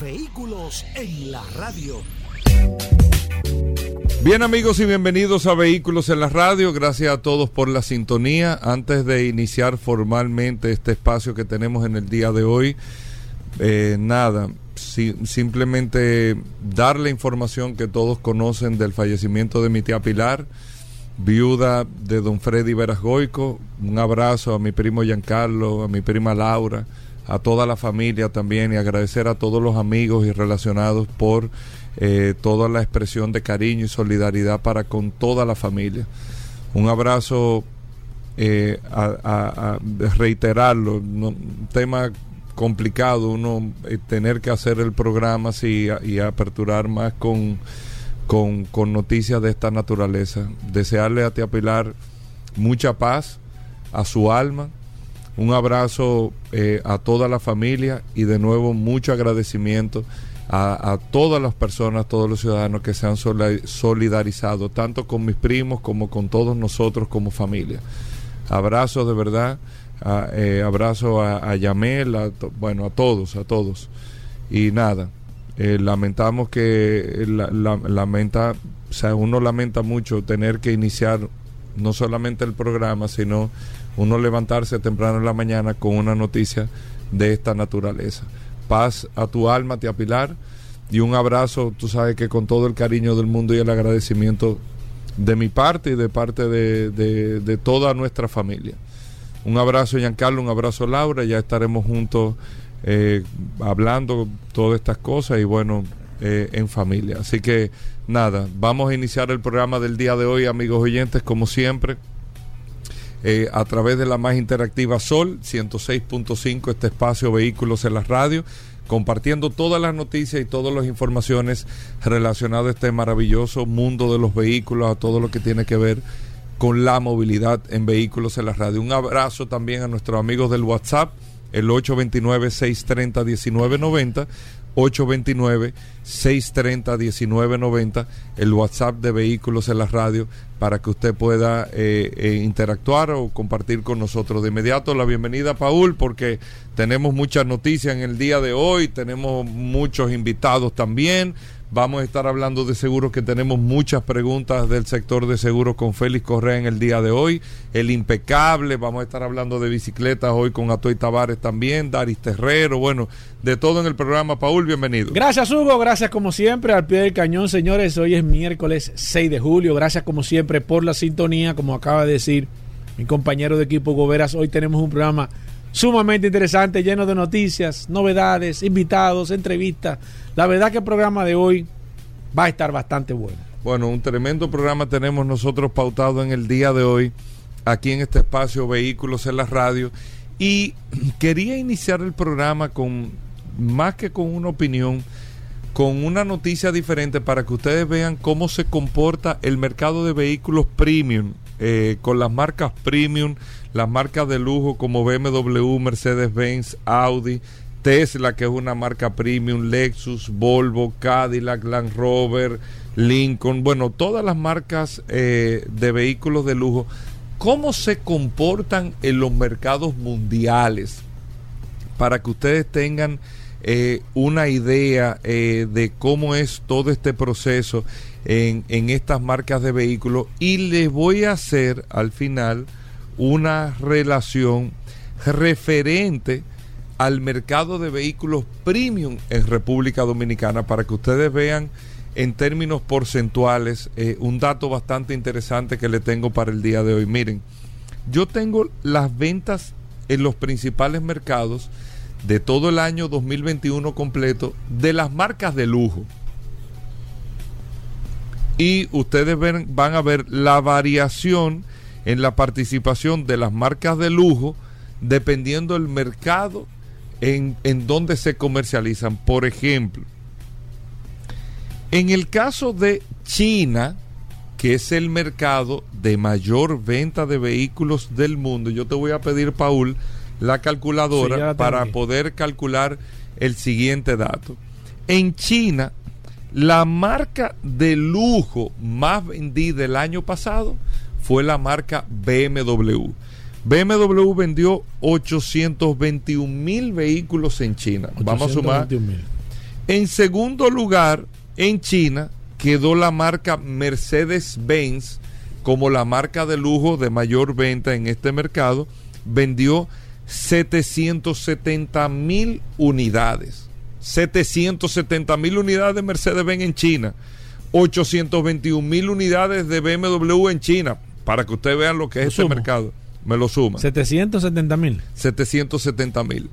Vehículos en la radio. Bien amigos y bienvenidos a Vehículos en la Radio. Gracias a todos por la sintonía. Antes de iniciar formalmente este espacio que tenemos en el día de hoy, eh, nada, simplemente dar la información que todos conocen del fallecimiento de mi tía Pilar, viuda de don Freddy Verasgoico. Un abrazo a mi primo Giancarlo, a mi prima Laura, a toda la familia también y agradecer a todos los amigos y relacionados por eh, toda la expresión de cariño y solidaridad para con toda la familia. Un abrazo, eh, a, reiterarlo, un tema complicado, uno eh, tener que hacer el programa y aperturar más con, con, con noticias de esta naturaleza. Desearle a Tía Pilar mucha paz a su alma, un abrazo a toda la familia y de nuevo mucho agradecimiento a, todas las personas, todos los ciudadanos que se han solidarizado, tanto con mis primos como con todos nosotros como familia. Abrazo de verdad, eh, abrazo a, Yamel, bueno, a todos, a todos. Y nada, eh, lamentamos que la, lamenta, o sea, uno lamenta mucho tener que iniciar no solamente el programa, sino uno levantarse temprano en la mañana con una noticia de esta naturaleza paz a tu alma, tía Pilar, y un abrazo, tú sabes que con todo el cariño del mundo y el agradecimiento de mi parte y de parte de, toda nuestra familia. Un abrazo, Giancarlo, un abrazo, Laura, ya estaremos juntos eh, hablando todas estas cosas y bueno, eh, en familia. Así que nada, vamos a iniciar el programa del día de hoy, amigos oyentes, como siempre. Eh, a través de la más interactiva Sol 106.5, este espacio Vehículos en la Radio, compartiendo todas las noticias y todas las informaciones relacionadas a este maravilloso mundo de los vehículos, a todo lo que tiene que ver con la movilidad en vehículos en la radio. Un abrazo también a nuestros amigos del WhatsApp, el 829-630-1990 829-630-1990, el WhatsApp de Vehículos en la Radio, para que usted pueda eh, eh, interactuar o compartir con nosotros. De inmediato la bienvenida, Paul, porque tenemos muchas noticias en el día de hoy, tenemos muchos invitados también. Vamos a estar hablando de seguros que tenemos muchas preguntas del sector de seguros con Félix Correa en el día de hoy. El impecable, vamos a estar hablando de bicicletas hoy con Atoy Tavares también, Daris Terrero, bueno, de todo en el programa. Paul, bienvenido. Gracias Hugo, gracias como siempre al pie del cañón, señores. Hoy es miércoles 6 de julio. Gracias como siempre por la sintonía, como acaba de decir mi compañero de equipo Goberas. Hoy tenemos un programa sumamente interesante, lleno de noticias, novedades, invitados, entrevistas. La verdad que el programa de hoy va a estar bastante bueno. Bueno, un tremendo programa tenemos nosotros pautado en el día de hoy, aquí en este espacio Vehículos en la Radio. Y quería iniciar el programa con, más que con una opinión, con una noticia diferente para que ustedes vean cómo se comporta el mercado de vehículos premium, eh, con las marcas premium las marcas de lujo como BMW, Mercedes-Benz, Audi, Tesla, que es una marca premium, Lexus, Volvo, Cadillac, Land Rover, Lincoln, bueno, todas las marcas eh, de vehículos de lujo, ¿cómo se comportan en los mercados mundiales? Para que ustedes tengan eh, una idea eh, de cómo es todo este proceso en, en estas marcas de vehículos. Y les voy a hacer al final una relación referente al mercado de vehículos premium en República Dominicana para que ustedes vean en términos porcentuales eh, un dato bastante interesante que le tengo para el día de hoy. Miren, yo tengo las ventas en los principales mercados de todo el año 2021 completo de las marcas de lujo. Y ustedes van a ver la variación en la participación de las marcas de lujo dependiendo del mercado en, en dónde se comercializan. Por ejemplo, en el caso de China, que es el mercado de mayor venta de vehículos del mundo, yo te voy a pedir, Paul, la calculadora la para poder calcular el siguiente dato. En China, la marca de lujo más vendida el año pasado fue la marca BMW. BMW vendió 821 mil vehículos en China. Vamos a sumar 821,000. en segundo lugar, en China, quedó la marca Mercedes-Benz como la marca de lujo de mayor venta en este mercado. Vendió 770 mil unidades. 770 mil unidades de Mercedes-Benz en China. 821 mil unidades de BMW en China. Para que ustedes vean lo que es este mercado. Me lo suma. 770 mil. 770 mil.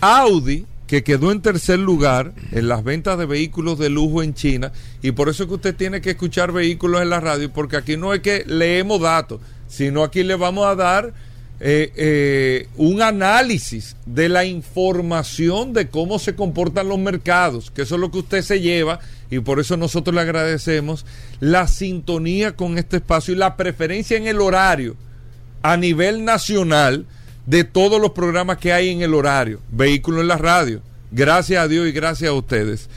Audi, que quedó en tercer lugar en las ventas de vehículos de lujo en China, y por eso es que usted tiene que escuchar vehículos en la radio, porque aquí no es que leemos datos, sino aquí le vamos a dar eh, eh, un análisis de la información de cómo se comportan los mercados, que eso es lo que usted se lleva, y por eso nosotros le agradecemos la sintonía con este espacio y la preferencia en el horario a nivel nacional de todos los programas que hay en el horario. Vehículos en la radio. Gracias a Dios y gracias a ustedes.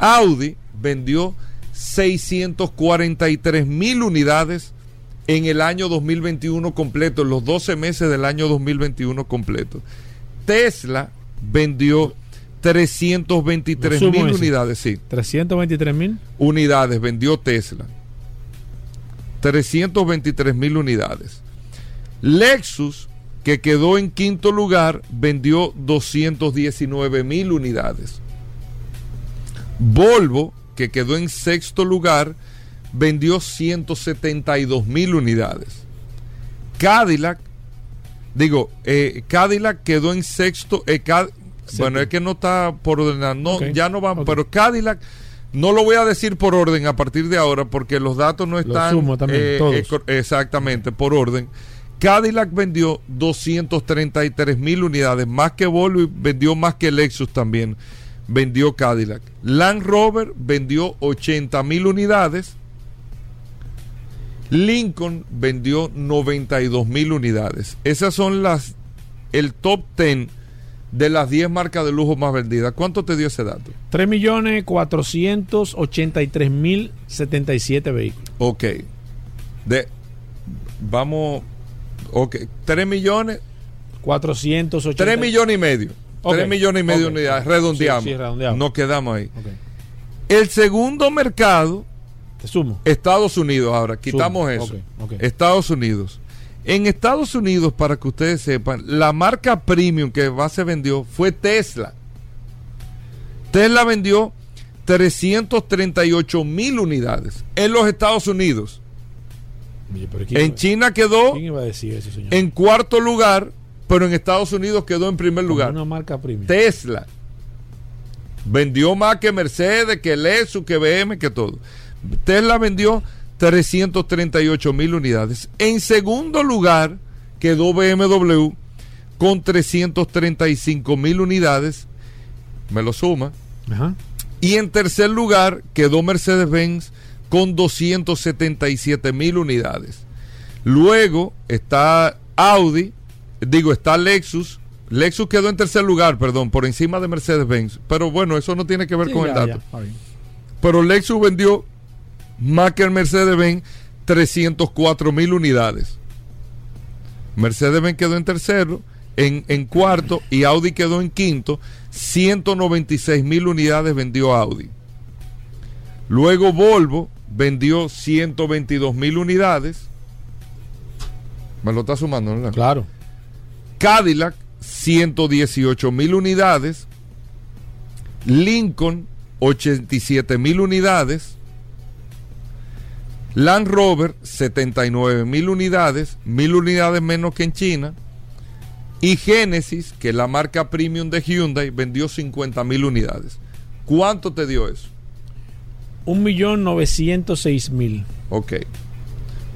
Audi vendió 643 mil unidades en el año 2021 completo, en los 12 meses del año 2021 completo. Tesla vendió 323 Lo sumo mil unidades, sí 323 mil. unidades vendió Tesla. 323 mil unidades. Lexus, que quedó en quinto lugar, vendió 219 mil unidades. Volvo, que quedó en sexto lugar, vendió 172 mil unidades. Cadillac, digo, eh, Cadillac quedó en sexto. eh, Cad- bueno, es que no está por ordenar, no, ya no ok. pero Cadillac no lo voy a decir por orden a partir de ahora porque los datos no están sumo también, todos. cor- exactamente por orden. Cadillac vendió 233 mil unidades, más que Volvo y vendió más que Lexus también. Vendió Cadillac. Land Rover vendió 80 mil unidades. Lincoln vendió 92 mil unidades. Esas son las el top 10 de las 10 marcas de lujo más vendidas. ¿Cuánto te dio ese dato? 3 millones 483 mil 77 vehículos. Ok. De, vamos. Ok. 3 millones. 480. 3 millones y medio. Ok, 3 millones y medio de unidades. Redondeamos. Sí, sí, redondeamos. Nos quedamos ahí. El segundo mercado, Te sumo. Estados Unidos. Ahora, quitamos Sumo. eso. Estados Unidos. En Estados Unidos, para que ustedes sepan, la marca premium que más se vendió fue Tesla. Tesla vendió 338 mil unidades en los Estados Unidos. Oye, pero ¿quién En China quedó ¿Quién iba a decir eso, señor? en cuarto lugar, pero en Estados Unidos quedó en primer lugar. Una marca premium. Tesla vendió más que Mercedes, que Lexus, que BM, que todo. Tesla vendió 338 mil unidades. En segundo lugar quedó BMW con 335 mil unidades. Me lo suma. Ajá. Y en tercer lugar quedó Mercedes-Benz con 277 mil unidades. Luego está Audi, digo, está Lexus. Lexus quedó en tercer lugar, perdón, por encima de Mercedes-Benz. Pero bueno, eso no tiene que ver Sí, con ya, el dato. Pero Lexus vendió más que el Mercedes-Benz 304 mil unidades. Mercedes-Benz quedó en tercero, en, en cuarto y Audi quedó en quinto. 196 mil unidades vendió Audi. Luego Volvo vendió 122 mil unidades. Me lo está sumando, ¿no? Claro. Cadillac 118 mil unidades, Lincoln 87 mil unidades, Land Rover 79 mil unidades, mil unidades menos que en China, y Genesis, que es la marca premium de Hyundai, vendió 50 mil unidades. ¿Cuánto te dio eso? Un millón novecientos seis mil. Ok.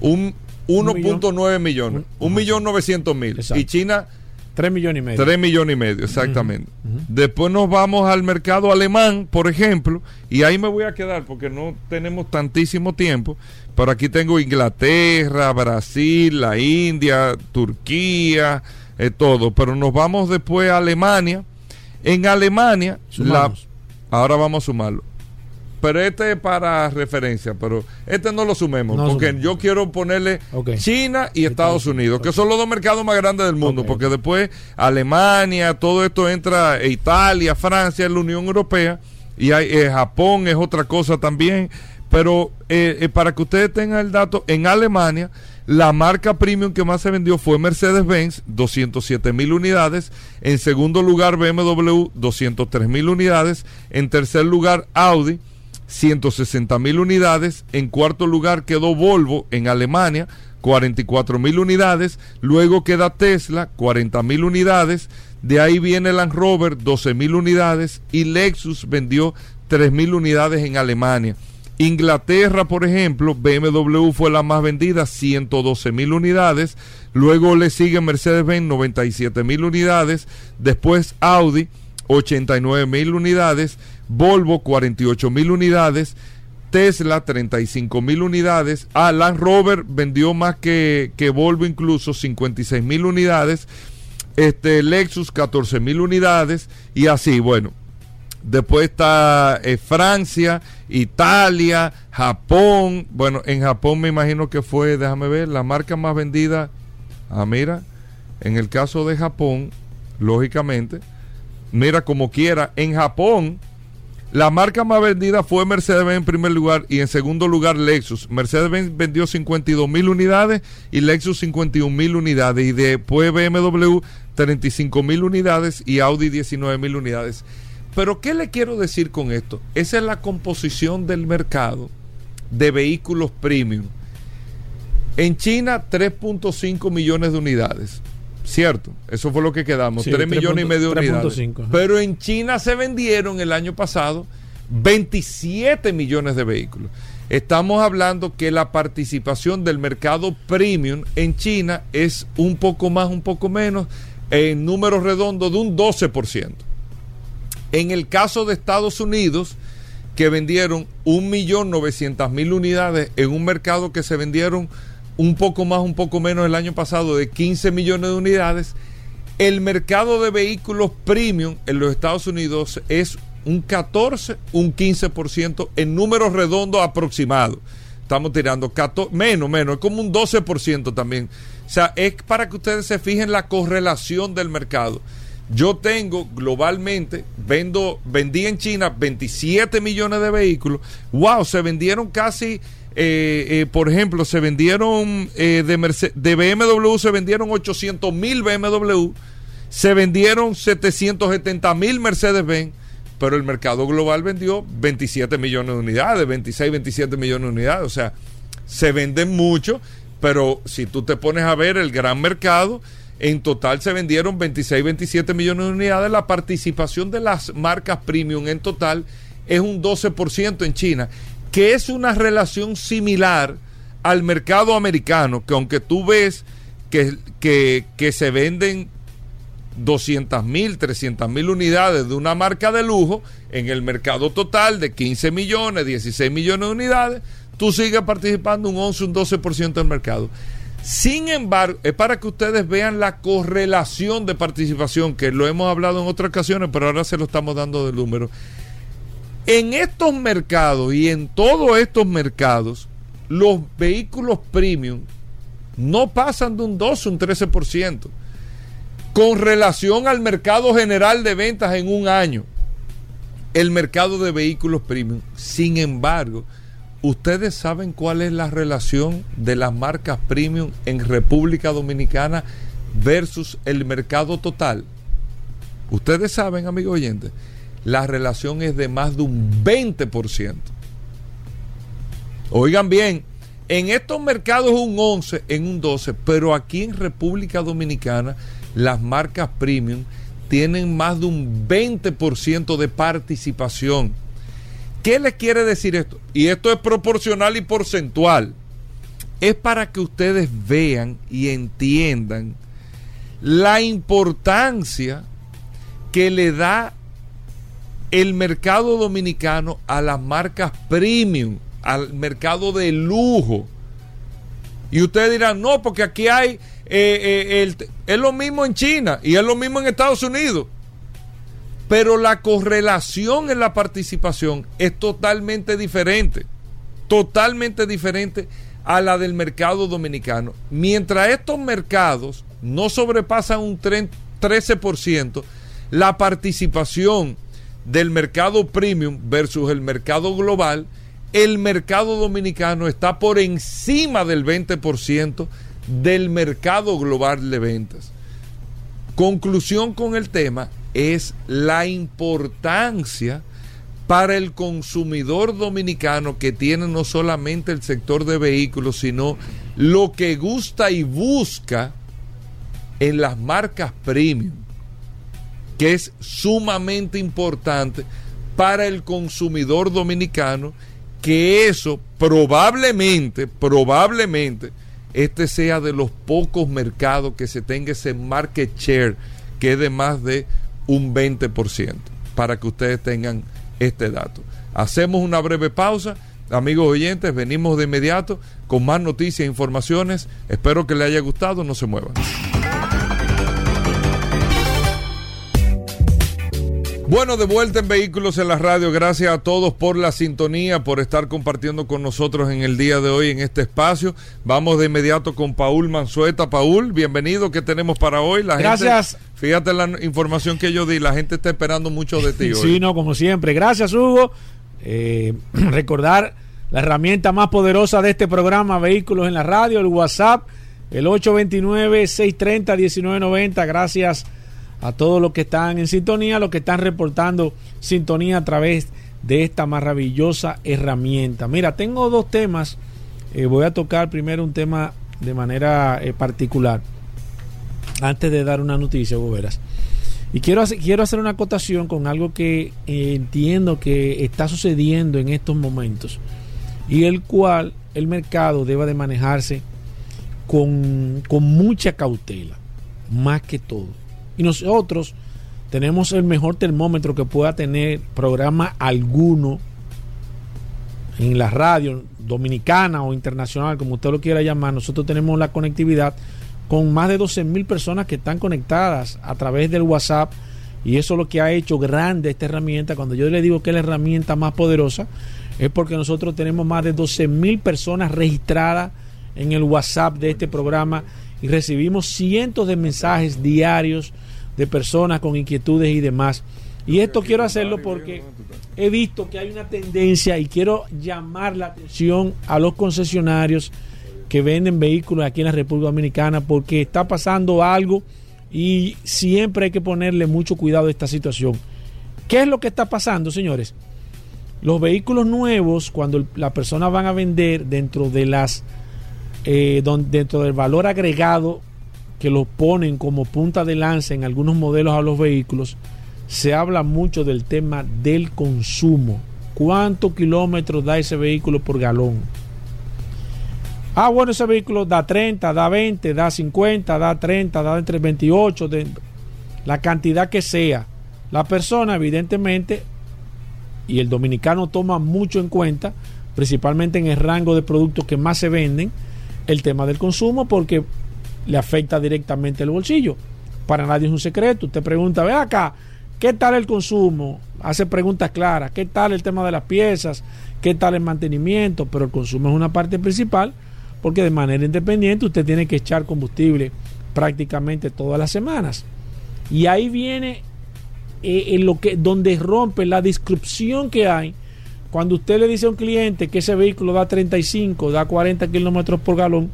Un 1.9 millones. Un- Un millón novecientos mil. Exacto. Y China 3 millones y medio. 3 millones y medio, exactamente. Después nos vamos al mercado alemán, por ejemplo, y ahí me voy a quedar porque no tenemos tantísimo tiempo. Pero aquí tengo Inglaterra, Brasil, la India, Turquía, eh, todo. Pero nos vamos después a Alemania. En Alemania, la, ahora vamos a sumarlo pero este es para referencia, pero este no lo sumemos, porque yo quiero ponerle China y Estados Unidos, que son los dos mercados más grandes del mundo, porque después Alemania, todo esto entra, e Italia, Francia, la Unión Europea, y hay, eh, Japón es otra cosa también, pero eh, eh, para que ustedes tengan el dato, en Alemania la marca premium que más se vendió fue Mercedes-Benz, 207 mil unidades. En segundo lugar, BMW, 203 mil unidades. En tercer lugar, Audi, 160 mil unidades. En cuarto lugar quedó Volvo en Alemania, 44 mil unidades. Luego queda Tesla, 40 mil unidades. De ahí viene Land Rover, 12 mil unidades. Y Lexus vendió 3 mil unidades en Alemania. Inglaterra, por ejemplo, BMW fue la más vendida, 112 mil unidades. Luego le sigue Mercedes-Benz, 97 mil unidades. Después Audi, 89 mil unidades. Volvo 48 mil unidades, Tesla 35 mil unidades, ah, Land Rover vendió más que, que Volvo incluso 56 mil unidades, este, Lexus 14 mil unidades y así, bueno. Después está eh, Francia, Italia, Japón. Bueno, en Japón me imagino que fue, déjame ver, la marca más vendida. Ah, mira, en el caso de Japón, lógicamente, mira como quiera, en Japón la marca más vendida fue Mercedes-Benz en primer lugar y en segundo lugar Lexus. Mercedes-Benz vendió 52 mil unidades y Lexus 51 mil unidades. Y después BMW 35 mil unidades y Audi 19 mil unidades. Pero ¿qué le quiero decir con esto? Esa es la composición del mercado de vehículos premium. En China 3.5 millones de unidades. Cierto, eso fue lo que quedamos, 3, millones y medio de unidades. Pero en China se vendieron el año pasado 27 millones de vehículos. Estamos hablando que la participación del mercado premium en China es un poco más, un poco menos, en números redondos de un 12%. En el caso de Estados Unidos, que vendieron 1.900.000 unidades en un mercado que se vendieron un poco más, un poco menos el año pasado de 15 millones de unidades. El mercado de vehículos premium en los Estados Unidos es un 14, un 15% en números redondos aproximados. Estamos tirando menos, menos, es como un 12% también. O sea, es para que ustedes se fijen la correlación del mercado. Yo tengo globalmente, vendo, vendí en China 27 millones de vehículos. ¡Wow! Se vendieron casi eh, eh, por ejemplo, se vendieron eh, de, de BMW, se vendieron 800 mil BMW, se vendieron 770 mil Mercedes-Benz, pero el mercado global vendió 27 millones de unidades, 26, 27 millones de unidades. O sea, se venden mucho, pero si tú te pones a ver el gran mercado, en total se vendieron 26, 27 millones de unidades. La participación de las marcas premium en total es un 12% en China que es una relación similar al mercado americano, que aunque tú ves que, que, se venden 200 mil, 300 mil unidades de una marca de lujo, en el mercado total de 15 millones, 16 millones de unidades, tú sigues participando un 11, un 12% del mercado. Sin embargo, es para que ustedes vean la correlación de participación, que lo hemos hablado en otras ocasiones, pero ahora se lo estamos dando de número. En estos mercados y en todos estos mercados, los vehículos premium no pasan de un 12, un 13%, con relación al mercado general de ventas en un año. El mercado de vehículos premium. Sin embargo, ¿ustedes saben cuál es la relación de las marcas premium en República Dominicana versus el mercado total? Ustedes saben, amigos oyentes la relación es de más de un 20%. Oigan bien, en estos mercados un 11, en un 12, pero aquí en República Dominicana las marcas premium tienen más de un 20% de participación. ¿Qué les quiere decir esto? Y esto es proporcional y porcentual. Es para que ustedes vean y entiendan la importancia que le da el mercado dominicano a las marcas premium, al mercado de lujo. Y ustedes dirán, no, porque aquí hay, eh, eh, es lo mismo en China y es lo mismo en Estados Unidos. Pero la correlación en la participación es totalmente diferente, totalmente diferente a la del mercado dominicano. Mientras estos mercados no sobrepasan un 13%, la participación del mercado premium versus el mercado global, el mercado dominicano está por encima del 20% del mercado global de ventas. Conclusión con el tema es la importancia para el consumidor dominicano que tiene no solamente el sector de vehículos, sino lo que gusta y busca en las marcas premium que es sumamente importante para el consumidor dominicano, que eso probablemente, probablemente, este sea de los pocos mercados que se tenga ese market share que es de más de un 20%, para que ustedes tengan este dato. Hacemos una breve pausa. Amigos oyentes, venimos de inmediato con más noticias e informaciones. Espero que les haya gustado. No se muevan. Bueno, de vuelta en Vehículos en la Radio. Gracias a todos por la sintonía, por estar compartiendo con nosotros en el día de hoy en este espacio. Vamos de inmediato con Paul Manzueta. Paul, bienvenido. ¿Qué tenemos para hoy? La Gracias. fíjate la información que yo di. La gente está esperando mucho de ti. sí, no, como siempre. Gracias, Hugo. Eh, recordar la herramienta más poderosa de este programa, Vehículos en la Radio, el WhatsApp, el 829-630-1990. Gracias a todos los que están en sintonía, los que están reportando sintonía a través de esta maravillosa herramienta. Mira, tengo dos temas. Eh, voy a tocar primero un tema de manera eh, particular. Antes de dar una noticia, vos verás. Y quiero hacer, quiero hacer una acotación con algo que eh, entiendo que está sucediendo en estos momentos y el cual el mercado debe de manejarse con, con mucha cautela, más que todo. Y nosotros tenemos el mejor termómetro que pueda tener programa alguno en la radio dominicana o internacional, como usted lo quiera llamar. Nosotros tenemos la conectividad con más de 12 mil personas que están conectadas a través del WhatsApp. Y eso es lo que ha hecho grande esta herramienta. Cuando yo le digo que es la herramienta más poderosa, es porque nosotros tenemos más de 12 mil personas registradas en el WhatsApp de este programa y recibimos cientos de mensajes diarios de personas con inquietudes y demás. Y esto quiero hacerlo porque he visto que hay una tendencia y quiero llamar la atención a los concesionarios que venden vehículos aquí en la República Dominicana porque está pasando algo y siempre hay que ponerle mucho cuidado a esta situación. ¿Qué es lo que está pasando, señores? Los vehículos nuevos, cuando las personas van a vender dentro de las eh, dentro del valor agregado que lo ponen como punta de lanza en algunos modelos a los vehículos, se habla mucho del tema del consumo. ¿Cuántos kilómetros da ese vehículo por galón? Ah, bueno, ese vehículo da 30, da 20, da 50, da 30, da entre 28, de, la cantidad que sea. La persona, evidentemente, y el dominicano toma mucho en cuenta, principalmente en el rango de productos que más se venden, el tema del consumo porque le afecta directamente el bolsillo. Para nadie es un secreto. Usted pregunta, ve acá, ¿qué tal el consumo? Hace preguntas claras. ¿Qué tal el tema de las piezas? ¿Qué tal el mantenimiento? Pero el consumo es una parte principal porque de manera independiente usted tiene que echar combustible prácticamente todas las semanas. Y ahí viene eh, en lo que, donde rompe la descripción que hay cuando usted le dice a un cliente que ese vehículo da 35, da 40 kilómetros por galón,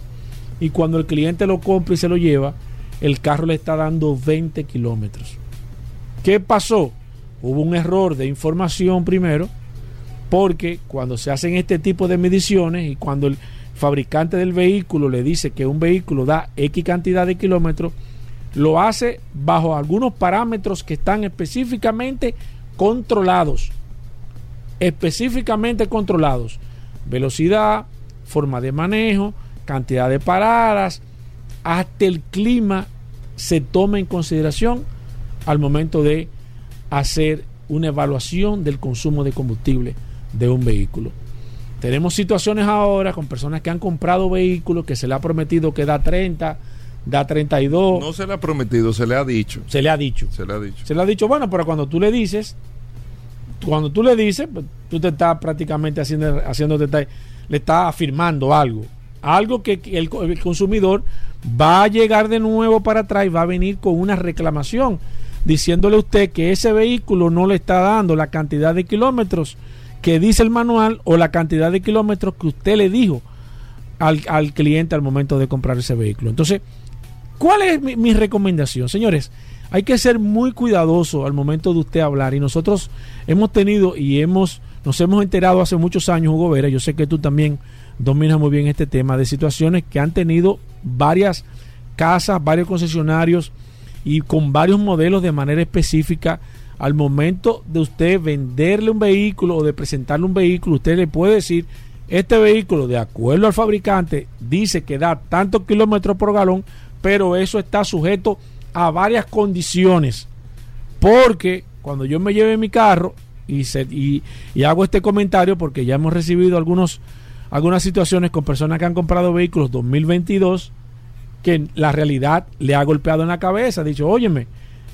y cuando el cliente lo compra y se lo lleva, el carro le está dando 20 kilómetros. ¿Qué pasó? Hubo un error de información primero, porque cuando se hacen este tipo de mediciones y cuando el fabricante del vehículo le dice que un vehículo da X cantidad de kilómetros, lo hace bajo algunos parámetros que están específicamente controlados específicamente controlados. Velocidad, forma de manejo, cantidad de paradas, hasta el clima se tome en consideración al momento de hacer una evaluación del consumo de combustible de un vehículo. Tenemos situaciones ahora con personas que han comprado vehículos que se le ha prometido que da 30, da 32. No se le ha prometido, se le ha dicho. Se le ha dicho. Se le ha dicho. Se le ha dicho, bueno, pero cuando tú le dices, cuando tú le dices, pues, tú te estás prácticamente haciendo, haciendo le estás afirmando algo. Algo que el, consumidor va a llegar de nuevo para atrás y va a venir con una reclamación diciéndole a usted que ese vehículo no le está dando la cantidad de kilómetros que dice el manual o la cantidad de kilómetros que usted le dijo al, al cliente al momento de comprar ese vehículo. Entonces, ¿cuál es mi, mi, recomendación? Señores, hay que ser muy cuidadoso al momento de usted hablar y nosotros hemos tenido y hemos nos hemos enterado hace muchos años, Hugo Vera, yo sé que tú también dominas muy bien este tema de situaciones que han tenido varias casas, varios concesionarios y con varios modelos de manera específica al momento de usted venderle un vehículo o de presentarle un vehículo, usted le puede decir, este vehículo, de acuerdo al fabricante, dice que da tantos kilómetros por galón, pero eso está sujeto a varias condiciones. Porque cuando yo me lleve mi carro y, y hago este comentario, porque ya hemos recibido algunos, algunas situaciones con personas que han comprado vehículos 2022, que la realidad le ha golpeado en la cabeza, dicho, óyeme,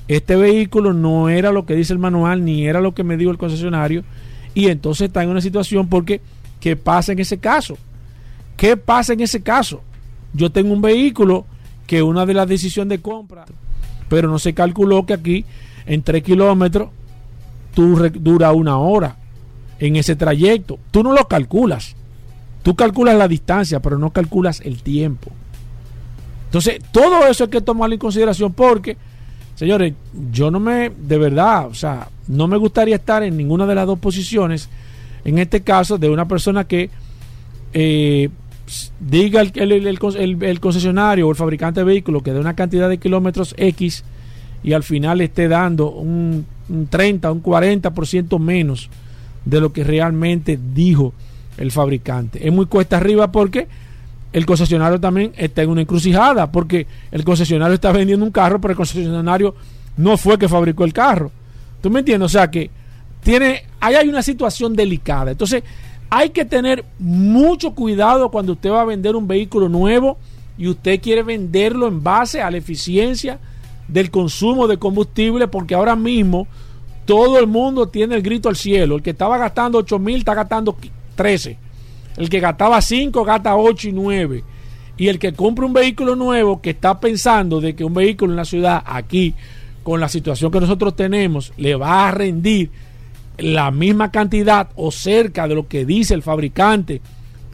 este vehículo no era lo que dice el manual, ni era lo que me dijo el concesionario, y entonces está en una situación porque, ¿qué pasa en ese caso? ¿Qué pasa en ese caso? Yo tengo un vehículo que una de las decisiones de compra, pero no se calculó que aquí en 3 kilómetros tú dura una hora en ese trayecto. Tú no lo calculas. Tú calculas la distancia, pero no calculas el tiempo. Entonces, todo eso hay que tomarlo en consideración porque Señores, yo no me, de verdad, o sea, no me gustaría estar en ninguna de las dos posiciones. En este caso, de una persona que eh, diga el, el, el, concesionario o el fabricante de vehículos que dé una cantidad de kilómetros X y al final esté dando un, un 30, un 40% menos de lo que realmente dijo el fabricante. Es muy cuesta arriba porque el concesionario también está en una encrucijada, porque el concesionario está vendiendo un carro, pero el concesionario no fue que fabricó el carro. ¿Tú me entiendes? O sea que tiene, ahí hay una situación delicada. Entonces, hay que tener mucho cuidado cuando usted va a vender un vehículo nuevo y usted quiere venderlo en base a la eficiencia del consumo de combustible, porque ahora mismo todo el mundo tiene el grito al cielo. El que estaba gastando 8 mil está gastando 13. El que gastaba 5 gasta 8 y 9. Y el que compra un vehículo nuevo que está pensando de que un vehículo en la ciudad, aquí, con la situación que nosotros tenemos, le va a rendir la misma cantidad o cerca de lo que dice el fabricante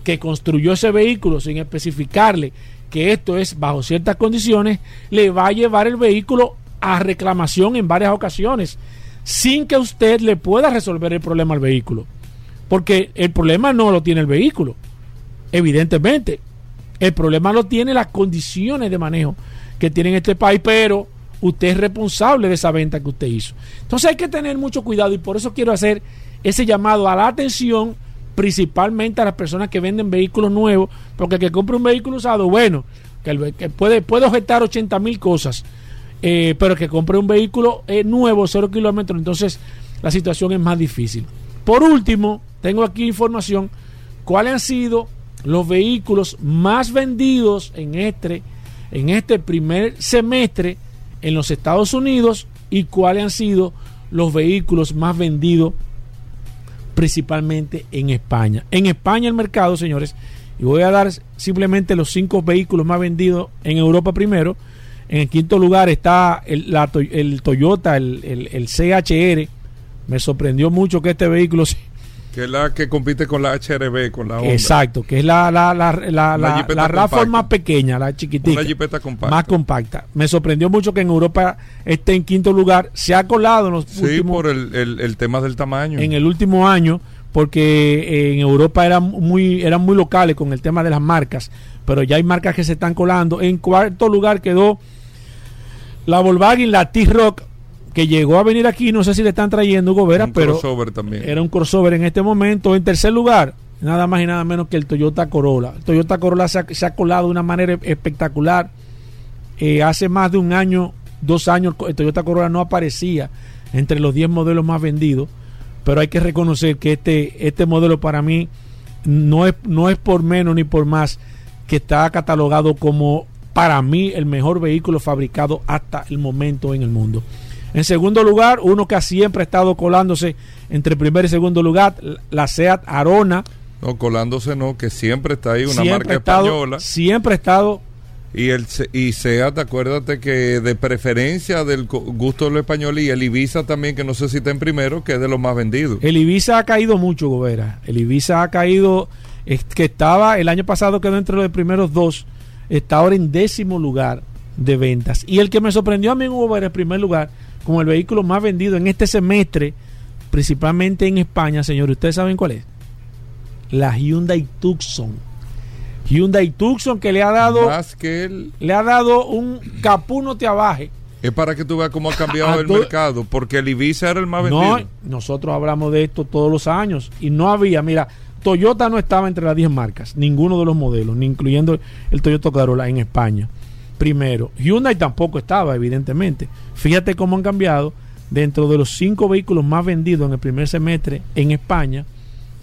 que construyó ese vehículo sin especificarle que esto es bajo ciertas condiciones, le va a llevar el vehículo a reclamación en varias ocasiones sin que usted le pueda resolver el problema al vehículo. Porque el problema no lo tiene el vehículo, evidentemente. El problema lo tiene las condiciones de manejo que tiene en este país, pero usted es responsable de esa venta que usted hizo. Entonces hay que tener mucho cuidado y por eso quiero hacer ese llamado a la atención, principalmente a las personas que venden vehículos nuevos, porque el que compra un vehículo usado, bueno, que, puede, puede objetar 80 mil cosas, eh, pero que compre un vehículo eh, nuevo, cero kilómetros, entonces la situación es más difícil. Por último, tengo aquí información cuáles han sido los vehículos más vendidos en este, en este primer semestre en los Estados Unidos y cuáles han sido los vehículos más vendidos principalmente en España. En España el mercado, señores, y voy a dar simplemente los cinco vehículos más vendidos en Europa primero. En el quinto lugar está el, la, el Toyota, el, el, el CHR. Me sorprendió mucho que este vehículo que es la que compite con la HRB, con la Honda. Exacto, que es la, la, la, la, la, la RAV4 más pequeña, la chiquitita. Una jipeta compacta. Más compacta. Me sorprendió mucho que en Europa esté en quinto lugar. Se ha colado en los sí, últimos... por el, el, el, tema del tamaño. En el último año, porque en Europa eran muy, eran muy locales con el tema de las marcas, pero ya hay marcas que se están colando. En cuarto lugar quedó la Volkswagen, la T-Rock, que llegó a venir aquí, no sé si le están trayendo Hugo Vera, un pero crossover también. era un crossover en este momento. En tercer lugar, nada más y nada menos que el Toyota Corolla. El Toyota Corolla se ha, se ha colado de una manera espectacular Eh, hace más de un año, dos años, el Toyota Corolla no aparecía entre los 10 modelos más vendidos, pero hay que reconocer que este, este modelo para mí no es, no es por menos ni por más que está catalogado como para mí el mejor vehículo fabricado hasta el momento en el mundo. En segundo lugar, uno que siempre ha estado colándose entre primer y segundo lugar, la Seat Arona. No, colándose no, que siempre está ahí, una marca española. Siempre ha estado y el y SEAT, acuérdate que de preferencia del gusto de los españoles y el Ibiza también, que no sé si está en primero, que es de los más vendidos. El Ibiza ha caído mucho, Gobera. El Ibiza ha caído, es que estaba, el año pasado quedó entre los primeros dos, está ahora en décimo lugar de ventas. Y el que me sorprendió a mí, Gobera, en primer lugar, como el vehículo más vendido en este semestre, principalmente en España, señores, ¿ustedes saben cuál es? La Hyundai Tucson Hyundai Tucson que le ha dado más que le ha dado un capuno te abaje. Es para que tú veas cómo ha cambiado el mercado, porque el Ibiza era el más vendido. No, nosotros hablamos de esto todos los años y no había, mira, Toyota no estaba entre las 10 marcas, ninguno de los modelos, ni incluyendo el Toyota Corolla en España. Primero, Hyundai tampoco estaba, evidentemente. Fíjate cómo han cambiado. Dentro de los cinco vehículos más vendidos en el primer semestre en España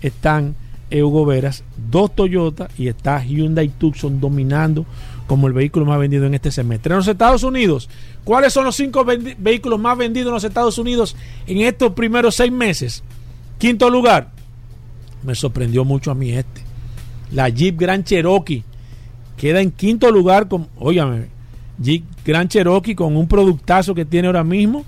están Hugo Veras, dos Toyota y está Hyundai Tucson dominando como el vehículo más vendido en este semestre. En los Estados Unidos, ¿cuáles son los cinco vehículos más vendidos en los Estados Unidos en estos primeros seis meses? Quinto lugar, me sorprendió mucho a mí este. La Jeep Grand Cherokee queda en quinto lugar con, óyame, Jeep Grand Cherokee con un productazo que tiene ahora mismo.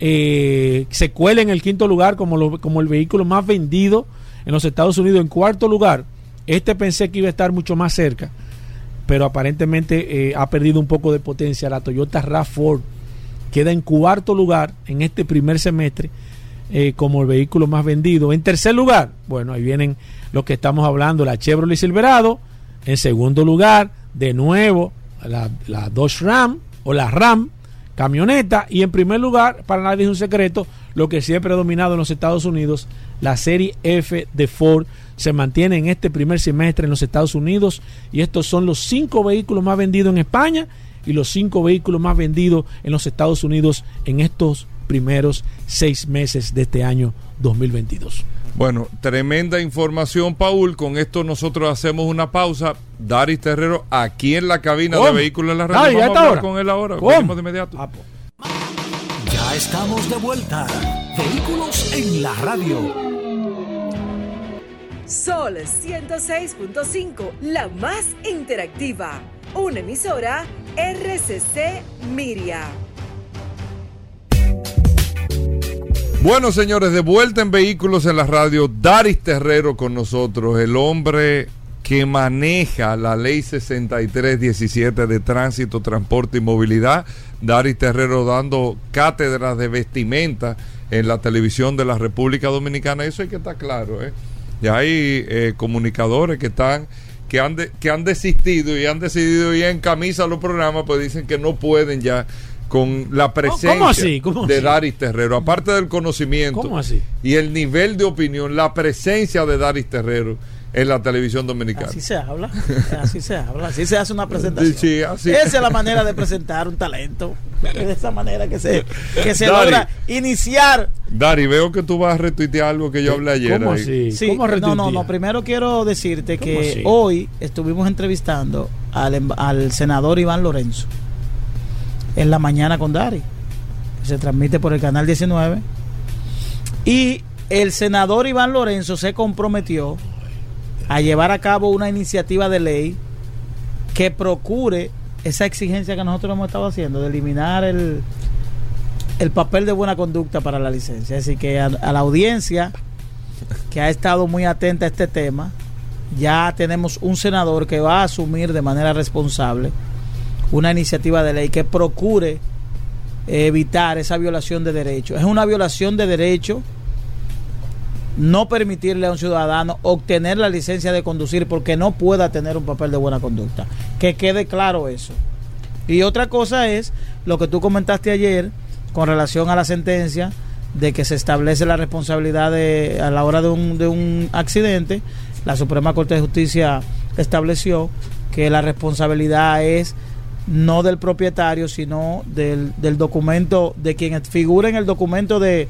Eh, se cuela en el quinto lugar como, como el vehículo más vendido en los Estados Unidos en cuarto lugar. Este pensé que iba a estar mucho más cerca, pero aparentemente eh, ha perdido un poco de potencia. La Toyota RAV4 queda en cuarto lugar en este primer semestre eh, como el vehículo más vendido. En tercer lugar, bueno, ahí vienen los que estamos hablando, la Chevrolet Silverado. En segundo lugar, de nuevo, la, la Dodge Ram o la Ram camioneta. Y en primer lugar, para nadie es un secreto, lo que siempre ha dominado en los Estados Unidos, la serie F de Ford se mantiene en este primer semestre en los Estados Unidos y estos son los cinco vehículos más vendidos en España y los cinco vehículos más vendidos en los Estados Unidos en estos primeros seis meses de este año 2022. Bueno, tremenda información, Paul. Con esto nosotros hacemos una pausa. Daris Terrero aquí en la cabina de vehículos en la radio. Vamos a hablar con él ahora. Vamos de inmediato. Ah, pues. Ya estamos de vuelta. Vehículos en la radio. Sol 106.5, la más interactiva. Una emisora RCC Miria. Bueno, señores, de vuelta en Vehículos en la Radio, Daris Terrero con nosotros, el hombre que maneja la ley 6317 de tránsito, transporte y movilidad. Daris Terrero dando cátedras de vestimenta en la televisión de la República Dominicana. Eso hay que estar claro. ¿eh? Ya hay eh, comunicadores que están que han, que han desistido y han decidido ir en camisa a los programas, pues dicen que no pueden ya con la presencia de Daris Terrero, aparte del conocimiento y el nivel de opinión, la presencia de Daris Terrero en la televisión dominicana. Así se habla, así se habla, así se hace una presentación. Esa es la manera de presentar un talento. de esa manera que se, que se logra iniciar. Dari, veo que tú vas a retuitear algo que yo hablé ayer. ¿Cómo así? Sí, no, no, no. Primero quiero decirte que hoy estuvimos entrevistando al, em, al senador Iván Lorenzo en la mañana con Dari. Se transmite por el canal 19. Y el senador Iván Lorenzo se comprometió a llevar a cabo una iniciativa de ley que procure esa exigencia que nosotros hemos estado haciendo de eliminar el, el papel de buena conducta para la licencia. Así que a, la audiencia que ha estado muy atenta a este tema, ya tenemos un senador que va a asumir de manera responsable una iniciativa de ley que procure evitar esa violación de derechos. Es una violación de derechos no permitirle a un ciudadano obtener la licencia de conducir porque no pueda tener un papel de buena conducta. Que quede claro eso. Y otra cosa es lo que tú comentaste ayer con relación a la sentencia de que se establece la responsabilidad de, a la hora de un, de un accidente. La Suprema Corte de Justicia estableció que la responsabilidad es no del propietario, sino del, del documento, de quien figura en el documento de,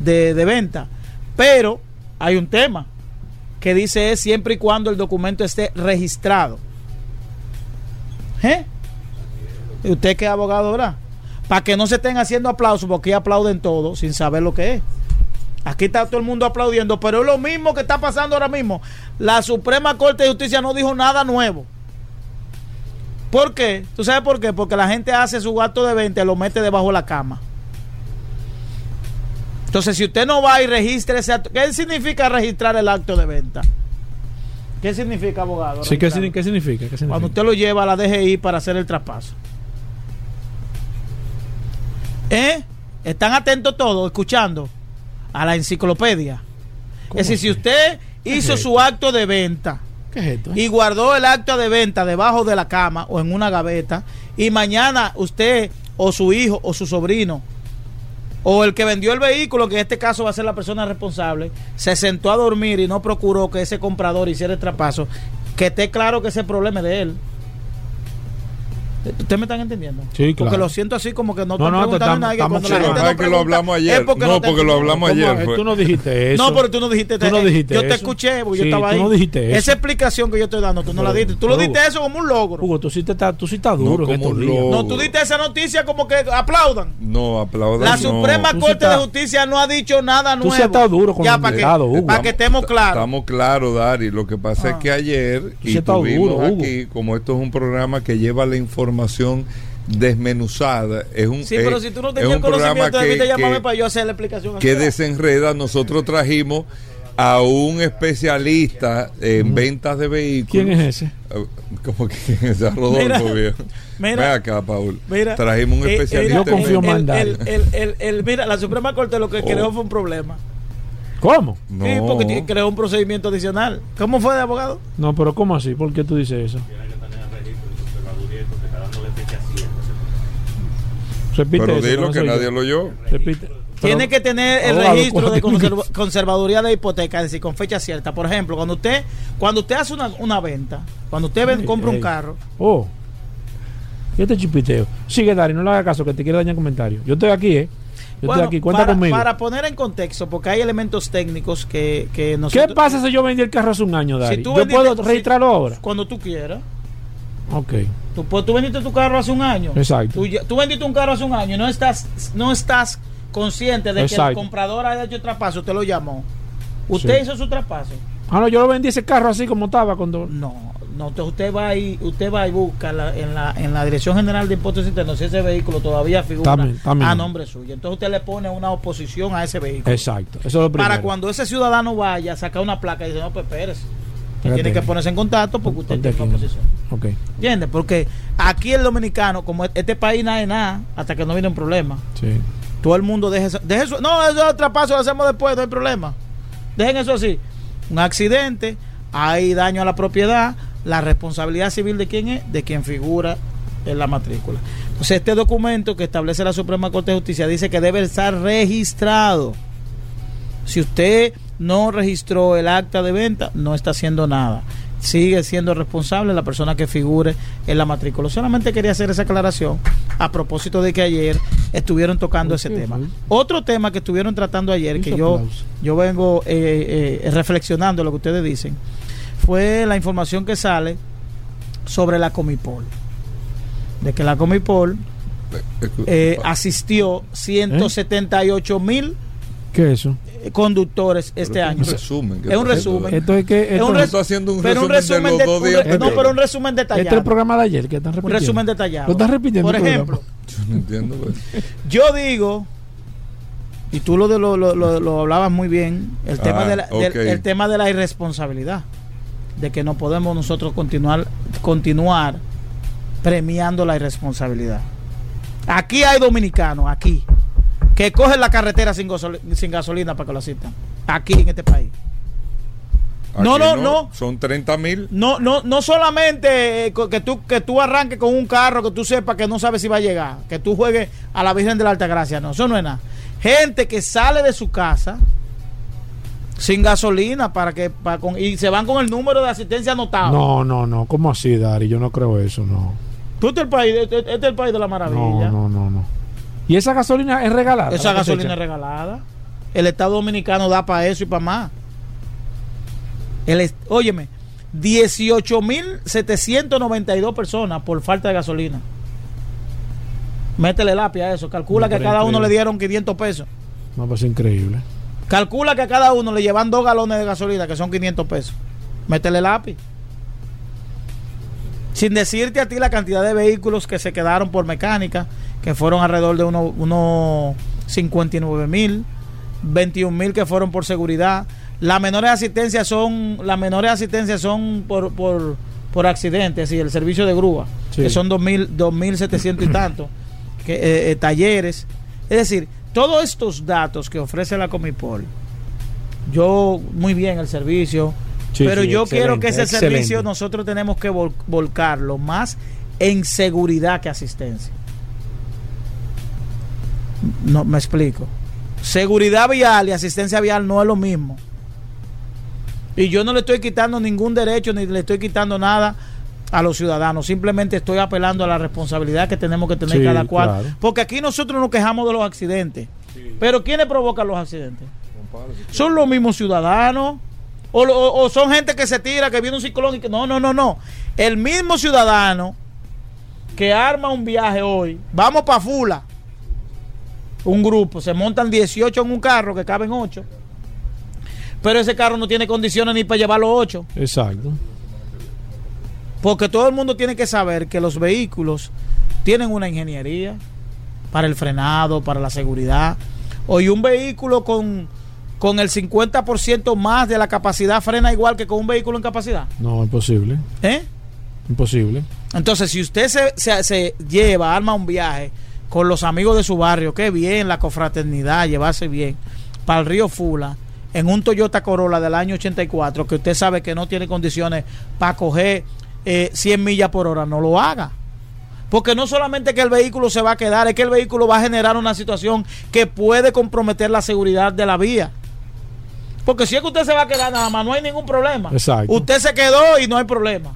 de, de venta. Pero hay un tema que dice es siempre y cuando el documento esté registrado. ¿Eh? ¿Usted que es abogado, verdad? Para que no se estén haciendo aplausos, porque aplauden todo sin saber lo que es. Aquí está todo el mundo aplaudiendo, pero es lo mismo que está pasando ahora mismo. La Suprema Corte de Justicia no dijo nada nuevo. ¿Por qué? ¿Tú sabes por qué? Porque la gente hace su acto de venta y lo mete debajo de la cama. Entonces, si usted no va y registra ese acto, ¿qué significa registrar el acto de venta? ¿Qué significa, abogado? Sí, ¿qué, significa? ¿qué, significa? Cuando usted lo lleva a la DGI para hacer el traspaso. ¿Eh? ¿Están atentos todos, escuchando? A la enciclopedia. Es decir, si usted hizo su acto de venta y guardó el acto de venta debajo de la cama o en una gaveta, y mañana usted o su hijo o su sobrino o el que vendió el vehículo, que en este caso va a ser la persona responsable, se sentó a dormir y no procuró que ese comprador hiciera el traspaso, que esté claro que ese problema es de él. ¿Ustedes me están entendiendo? Sí, claro. Porque lo siento así como que no, no, no preguntando nada. Cuando la gente no que lo hablamos ayer. Porque no, porque lo hablamos ayer. Tú no dijiste eso. No, pero tú no dijiste, tú no dijiste Yo te escuché porque yo estaba ahí. Tú no dijiste eso. Esa explicación que yo estoy dando, tú no la diste. Tú lo diste eso como un logro. Hugo, tú sí, te tú sí estás duro. No, como no, tú diste esa noticia como que aplaudan. No, aplaudan. La Suprema Corte de Justicia no ha dicho nada nuevo. Tú sí estás duro con ya, para que, Hugo. Para que estemos claros. Estamos claros, Dari. Lo que pasa es que ayer, y tuvimos aquí, como esto es un programa que lleva la información desmenuzada. Es un, sí, pero si tú no tenías conocimiento, que, de llamarme para yo hacer la explicación. Que desenreda. Nosotros trajimos a un especialista en ventas de vehículos. ¿Quién es ese? Ah, ¿Cómo que es Rodolfo, mira, Mira, acá, Paul. Mira, Trajimos un especialista. yo confío en el, el, el, Mira, la Suprema Corte lo que oh. creó fue un problema. ¿Cómo? No. Sí, porque creó un procedimiento adicional. ¿Cómo fue de abogado? No, pero ¿cómo así? ¿Por qué tú dices eso? Repite Pero dilo que nadie lo oyó. Repite. Tiene que tener el registro de conservaduría de hipoteca, es decir, con fecha cierta. Por ejemplo, cuando usted cuando usted hace una, una venta, cuando usted compra un carro. Oh. Y este chipiteo. Sigue, Dari, no le haga caso que te quiero dañar comentario. Yo estoy aquí, ¿eh? Yo estoy aquí, cuenta para, conmigo. Para poner en contexto, porque hay elementos técnicos que, que nosotros... ¿Qué pasa si yo vendí el carro hace un año, Dari? ¿Yo puedo registrarlo ahora? Cuando tú quieras. Ok. Tú, pues, tú vendiste tu carro hace un año. Exacto. Tú, tú, vendiste un carro hace un año y no estás, no estás consciente de que el comprador ha hecho traspaso, usted lo llamó. ¿Usted hizo su traspaso? Ah, no, yo lo vendí ese carro así como estaba cuando... No, no, entonces usted va y usted va y busca en, la, en la Dirección General de Impuestos Internos si ese vehículo todavía figura a nombre suyo. Entonces usted le pone una oposición a ese vehículo. Exacto, eso es lo primero. Para cuando ese ciudadano vaya a sacar una placa y dice, no, pues espérese tiene que ponerse en contacto porque usted tiene una posición. Okay. ¿Entiendes? Porque aquí el dominicano, como este país nada de nada, hasta que no viene un problema. Sí. Todo el mundo deje eso. Deje eso no, eso es paso lo hacemos después, no hay problema. Dejen eso así. Un accidente, hay daño a la propiedad, la responsabilidad civil de quién es, de quien figura en la matrícula. Entonces, este documento que establece la Suprema Corte de Justicia dice que debe estar registrado. Si usted no registró el acta de venta, no está haciendo nada. Sigue siendo responsable la persona que figure en la matrícula. Solamente quería hacer esa aclaración a propósito de que ayer estuvieron tocando ese tema. Otro tema que estuvieron tratando ayer, que yo, yo vengo eh, eh, reflexionando lo que ustedes dicen, fue la información que sale sobre la Comipol. De que la Comipol eh, asistió 178 mil ¿Qué es eso? Conductores este año. Es un resumen. Es un resumen. Esto es que esto es haciendo un resumen, de, los dos días. no, pero un resumen detallado. Este es el programa de ayer que están repitiendo. Un resumen detallado. Lo estás repitiendo. Por ejemplo, yo no entiendo. Pues. Yo digo y tú lo, de, lo, lo, lo, hablabas muy bien, el tema, ah, de la, el tema de la irresponsabilidad, de que no podemos nosotros continuar, continuar premiando la irresponsabilidad. Aquí hay dominicanos, aquí, que cogen la carretera sin, sin gasolina para que lo asistan. Aquí en este país. no, no, no, Son 30 mil. No, no, no solamente eh, que tú, que tú arranques con un carro que tú sepas que no sabes si va a llegar, que tú juegues a la Virgen de la Alta Gracia. No, eso no es nada. Gente que sale de su casa sin gasolina para que para con, y se van con el número de asistencia anotado. No, no, no. ¿Cómo así, Dari? Yo no creo eso, no. Tú este es el país, este, este es el país de la maravilla. No, no, no, no. ¿Y esa gasolina es regalada? Esa gasolina es regalada. El Estado Dominicano da para eso y para más. El, óyeme, 18.792 personas por falta de gasolina. Métele lápiz a eso. Calcula que a cada uno le dieron 500 pesos. No, pues increíble. Calcula que a cada uno le llevan dos galones de gasolina, que son 500 pesos. Métele lápiz. Sin decirte a ti la cantidad de vehículos que se quedaron por mecánica, que fueron alrededor de unos uno 59 mil, 21 mil que fueron por seguridad. Las menores asistencias son, las menores asistencias son por, por, por accidentes y el servicio de grúa, que son 2.700 y tanto, que, eh, eh, talleres. Es decir, todos estos datos que ofrece la Comipol, yo muy bien el servicio, pero yo quiero que ese servicio nosotros tenemos que volcarlo más en seguridad que asistencia. No, me explico. Seguridad vial y asistencia vial no es lo mismo. Y yo no le estoy quitando ningún derecho ni le estoy quitando nada a los ciudadanos. Simplemente estoy apelando a la responsabilidad que tenemos que tener cada cual. Porque aquí nosotros nos quejamos de los accidentes. Pero ¿quiénes provocan los accidentes? Son los mismos ciudadanos. O, son gente que se tira, que viene un ciclón y que... No, no, no, no. El mismo ciudadano que arma un viaje hoy. Vamos para Fula. Un grupo. Se montan 18 en un carro que caben 8. Pero ese carro no tiene condiciones ni para llevar los 8. Exacto. Porque todo el mundo tiene que saber que los vehículos tienen una ingeniería para el frenado, para la seguridad. Hoy un vehículo con, con el 50% más de la capacidad frena igual que con un vehículo en capacidad. No, imposible. ¿Eh? Imposible. Entonces, si usted se, se, se lleva, arma un viaje con los amigos de su barrio, qué bien la confraternidad, llevarse bien, para el río Fula, en un Toyota Corolla del año 84, que usted sabe que no tiene condiciones para coger 100 eh, millas por hora, no lo haga. Porque no solamente que el vehículo se va a quedar, es que el vehículo va a generar una situación que puede comprometer la seguridad de la vía. Porque si es que usted se va a quedar nada más, no hay ningún problema. Usted se quedó y no hay problema.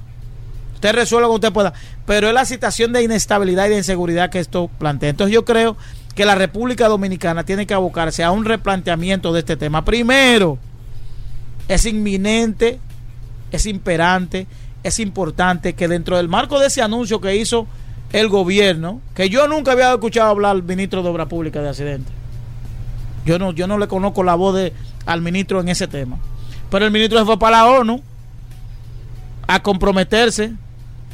Usted resuelve lo que usted pueda. Pero es la situación de inestabilidad y de inseguridad que esto plantea. Entonces yo creo que la República Dominicana tiene que abocarse a un replanteamiento de este tema. Primero, es inminente, es imperante es importante que dentro del marco de ese anuncio que hizo el gobierno, que yo nunca había escuchado hablar al ministro de Obra Pública de accidente. Yo no, yo no le conozco la voz de, al ministro en ese tema. Pero el ministro se fue para la ONU a comprometerse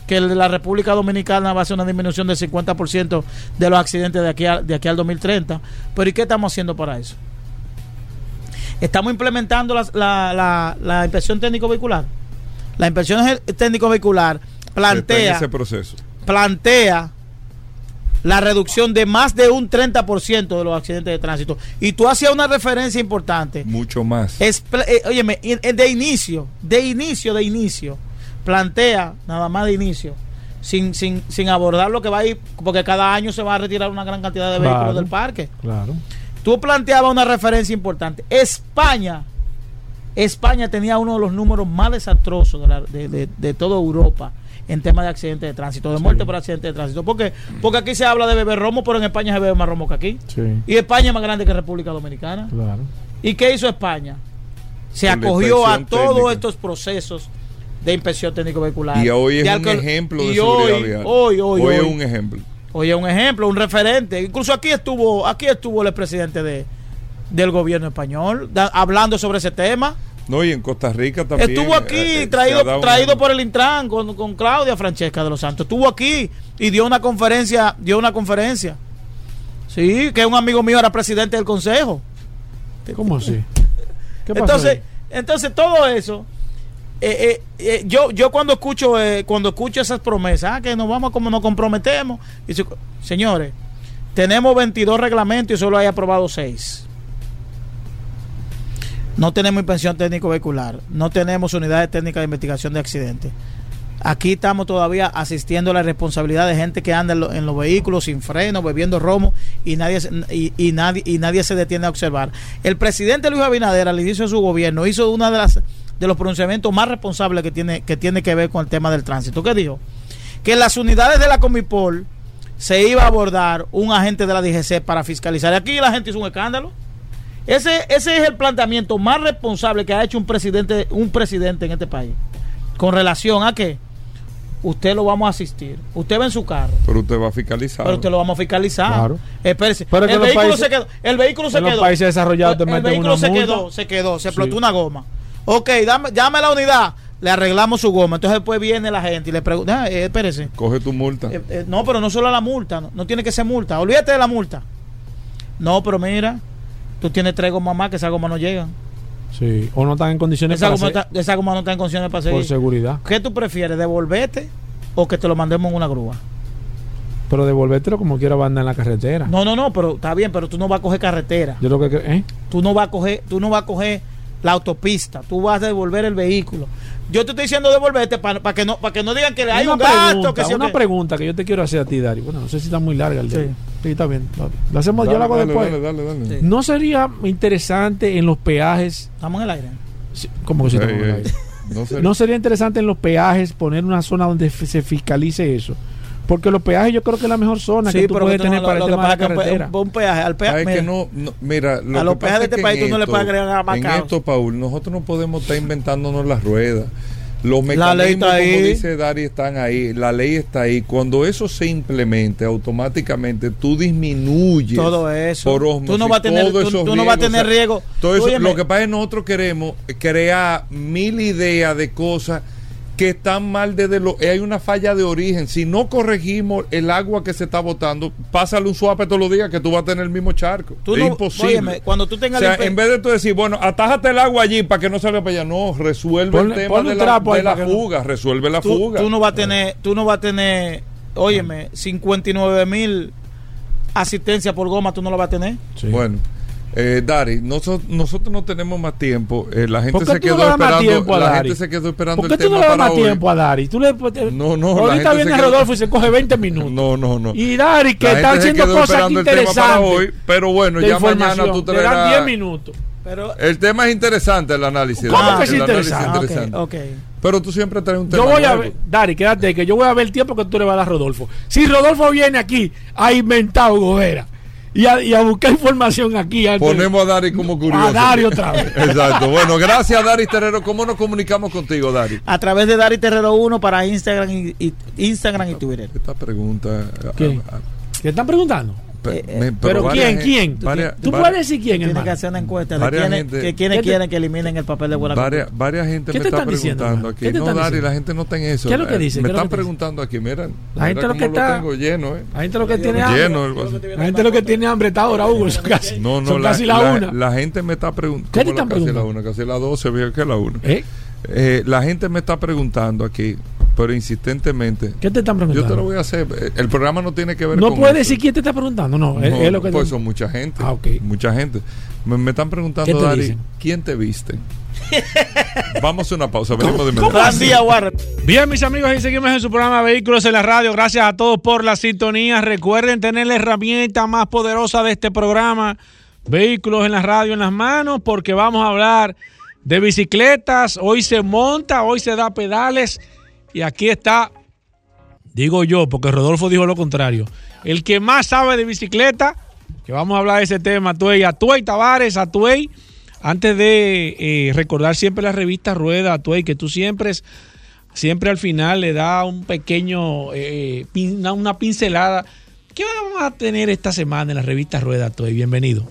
que la República Dominicana va a hacer una disminución del 50% de los accidentes de aquí, de aquí al 2030. Pero ¿y qué estamos haciendo para eso? Estamos implementando la, la, la inspección técnico vehicular. La inspección técnico vehicular plantea ese proceso. plantea la reducción de más de un 30% de los accidentes de tránsito. Y tú hacías una referencia importante. Mucho más. Es, eh, de inicio, de inicio, de inicio, plantea, nada más de inicio, sin, sin, sin abordar lo que va a ir, porque cada año se va a retirar una gran cantidad de vehículos del parque. Claro. Tú planteabas una referencia importante. España España tenía uno de los números más desastrosos de, toda Europa en tema de accidentes de tránsito, de muerte por accidentes de tránsito. ¿Por qué? Porque aquí se habla de beber romo, pero en España se bebe más romo que aquí. Y España es más grande que República Dominicana. ¿Y qué hizo España? Se acogió a todos estos procesos de inspección técnico vehicular. Y hoy es un ejemplo de seguridad hoy, vial. Hoy, hoy, hoy, es un ejemplo. Hoy es un ejemplo, un referente. Incluso aquí estuvo, aquí estuvo el presidente de, del gobierno español, hablando sobre ese tema. No, y en Costa Rica también. Estuvo aquí, eh, eh, traído, traído por el Intran con, con, Claudia Francesca de los Santos. Estuvo aquí y dio una conferencia, dio una conferencia. Sí, que un amigo mío era presidente del consejo. ¿Cómo así? entonces, entonces todo eso. Eh, yo yo cuando escucho cuando escucho esas promesas ah, que nos vamos como nos comprometemos y señores tenemos 22 reglamentos y solo hay aprobado 6 no tenemos inspección técnico vehicular, no tenemos unidades técnicas de investigación de accidentes. Aquí estamos todavía asistiendo a la responsabilidad de gente que anda en, los vehículos sin freno, bebiendo romo y nadie, y, y nadie se detiene a observar. El presidente Luis Abinader al inicio de su gobierno hizo uno de de los pronunciamientos más responsables que tiene que tiene que ver con el tema del tránsito. ¿Qué dijo? que las unidades de la Comipol se iba a abordar un agente de la DGC para fiscalizar. Aquí la gente hizo un escándalo. Ese, ese es el planteamiento más responsable que ha hecho un presidente, un presidente en este país. Con relación a que usted lo vamos a asistir. Usted va en su carro. Pero usted va a fiscalizar. Pero usted lo vamos a fiscalizar. Claro. Espérese. Pero el, vehículo países- se quedó. El vehículo se en los quedó. países desarrollados te el meten vehículo una se multa. quedó, se quedó, se explotó Sí. una goma. Ok, dame, llame a la unidad, le arreglamos su goma. Entonces después viene la gente y le pregunta, ah, eh, espérese. Coge tu multa. Eh, eh, no, pero no solo la multa, no, no tiene que ser multa. Olvídate de la multa. No, pero mira, tú tienes tres gomas más que esas gomas no llegan. Sí. O no están en condiciones Esa para goma, está- esa goma no está en condiciones para por seguir. seguridad. ¿Qué tú prefieres, devolverte o que te lo mandemos en una grúa? Pero devolvértelo como quiera va a andar en la carretera. No, no, no, pero está bien, pero tú no vas a coger carretera. Yo lo que ¿eh? Tú no vas a coger, tú no vas a coger la autopista, tú vas a devolver el vehículo. Yo te estoy diciendo devolverte para que no para que no digan que hay una un gasto pregunta, que sí una pregunta que yo te quiero hacer a ti, Dari. Bueno, no sé si está muy larga el día. Sí. Sí, está bien. Lo, lo hacemos, yo Dale, lo hago dale, después. dale, dale, dale. Sí. ¿No sería interesante en los peajes? Estamos en el aire. sí, ¿Cómo que Ey, estamos en el aire? No sé. ¿No sería interesante en los peajes poner una zona donde se fiscalice eso? Porque los peajes yo creo que es la mejor zona que tú puedes tú tener no- para lo el que tema de la un carretera. Un, un peaje, al peaje, mira, que no, no, mira, lo A los peajes de es este país tú no le puedes agregar más En caos. esto, Paul, nosotros no podemos estar inventándonos las ruedas. Los La ley mecanismos, está ahí. como dice Dari, están ahí. La ley está ahí. Cuando eso se implemente, automáticamente tú disminuyes todo eso. por osmosis, tú no vas a tener, tú, no vas a tener o sea, riesgo. Todo eso, lo que pasa es que nosotros queremos crear mil ideas de cosas que están mal desde lo hay una falla de origen si no corregimos el agua que se está botando pásale un suape todos los días que tú vas a tener el mismo charco Tú es no- imposible óyeme, cuando tú tengas o sea el en vez de tú decir bueno atájate el agua allí para que no salga para allá no resuelve Ponle- el tema de la, de la no- fuga resuelve la tú, fuga tú no vas a tener, tú no vas a tener, óyeme, 59 mil asistencia por goma, tú no lo vas a tener. Sí. bueno eh, Dari, nosotros, nosotros no tenemos más tiempo. Eh, la gente ¿Por qué se no quedó esperando. La gente se quedó esperando ¿Por qué el tú no tema le das para más hoy. tiempo a Dari? Tú le, No, no, la Ahorita viene quedó- Rodolfo y se coge 20 minutos. No, no, no. Y Dari, que La está haciendo cosas interesantes. hoy, pero bueno, ya mañana tú Le dan traerás- 10 minutos. Pero, El tema es interesante, el análisis. ¿Cómo que es interesante? Pero tú siempre traes un tema Yo voy a ver, Dari, quédate, que yo voy a ver el tiempo que tú le vas a dar a Rodolfo. Si Rodolfo viene aquí a inventar Gobera y a, y a buscar información aquí, antes- Ponemos a Dari como curioso. A Dari otra vez. Exacto. Bueno, gracias, Dari Terrero. ¿Cómo nos comunicamos contigo, Dari? A través de Dari Terrero 1 para Instagram y, y- Instagram y Twitter. Esta pregunta. ¿Qué? ¿Te están preguntando? Eh, me- ¿Pero varias quién? ¿Quién? varias- ¿Tú varias- puedes decir quién, Tiene que hacer una encuesta de quiénes, gente- que quiénes ¿Qué te- quieren que eliminen el papel de buena Varias, varias gente ¿Qué me te está están diciendo, preguntando aquí. ¿Qué te No, Dari, la gente no está en eso. ¿Qué es lo que Eh, dice? Me ¿Qué es lo están preguntando aquí, mira. La gente lo que está- tengo lleno, ¿eh? La gente lo que tiene hambre. Lleno el vaso. La gente lo que tiene hambre está ahora, Hugo. Son casi, No, no, la, casi la, una. la gente me está preguntando. ¿Qué te están Casi la preguntando? una, casi la 12, viejo, que la una. ¿Eh? Eh, la gente me está preguntando aquí, pero insistentemente. ¿Qué te están Yo preguntando? te lo voy a hacer. El programa no tiene que ver no con. puedes eso. decir quién te está preguntando, no. es- No, es, lo que pues te- son mucha gente. Ah, ok. Mucha gente. Me, me están ¿Qué preguntando, Dari, dicen? ¿quién te viste? Vamos a una pausa. Venimos de inmediato. Bien, mis amigos, y seguimos en su programa Vehículos en la Radio. Gracias a todos por la sintonía. Recuerden tener la herramienta más poderosa de este programa, Vehículos en la Radio en las manos, porque vamos a hablar de bicicletas. Hoy se monta, hoy se da pedales. Y aquí está, digo yo, porque Rodolfo dijo lo contrario, el que más sabe de bicicleta, que vamos a hablar de ese tema, Atuey, Atuey Tavares, Atuey. Antes de eh, recordar siempre la revista Rueda, Atuey, que tú siempre siempre al final le da un pequeño, eh, una, pincelada. ¿Qué vamos a tener esta semana en la revista Rueda, Toy? Bienvenido.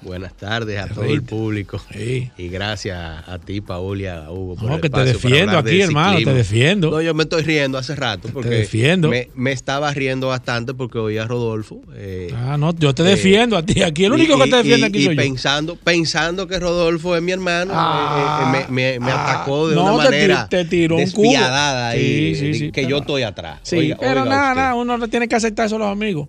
Buenas tardes a todo el público. Sí. Y gracias a ti, Paul, y a Hugo. por No, el que te defiendo hablar de aquí, hermano, ciclismo. te defiendo. No, yo me estoy riendo hace rato porque defiendo. Me, me estaba riendo bastante porque oía a Rodolfo. eh, Ah, no, yo te eh, defiendo a ti. Aquí el y- único que te defiende y- aquí y soy yo. pensando, pensando que Rodolfo es mi hermano, Ah, eh, eh, me, me- me ah, atacó de no, una te manera te tiró un cubo. despiadada Sí, y sí, que yo estoy atrás. Sí, Oiga- pero oiga nada, usted. nada, uno le tiene que aceptar eso a los amigos.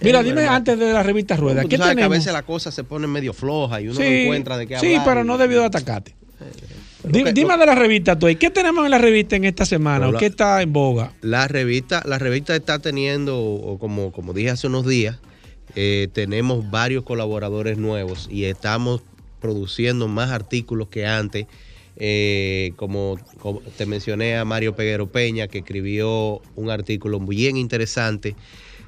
Mira, Eh, dime antes de la revista Rueda, Tú ¿qué sabes que a tenemos? veces la cosa se pone medio floja y uno sí, no encuentra de qué sí, hablar. pero y- no debió de atacarte. Di- que- dime de la revista, Toy. ¿Qué tenemos en la revista en esta semana? ¿O la- qué está en boga? La revista, la revista está teniendo, como, como dije hace unos días, eh, tenemos varios colaboradores nuevos y estamos produciendo más artículos que antes Eh, como, te mencioné a Mario Peguero Peña, que escribió un artículo bien interesante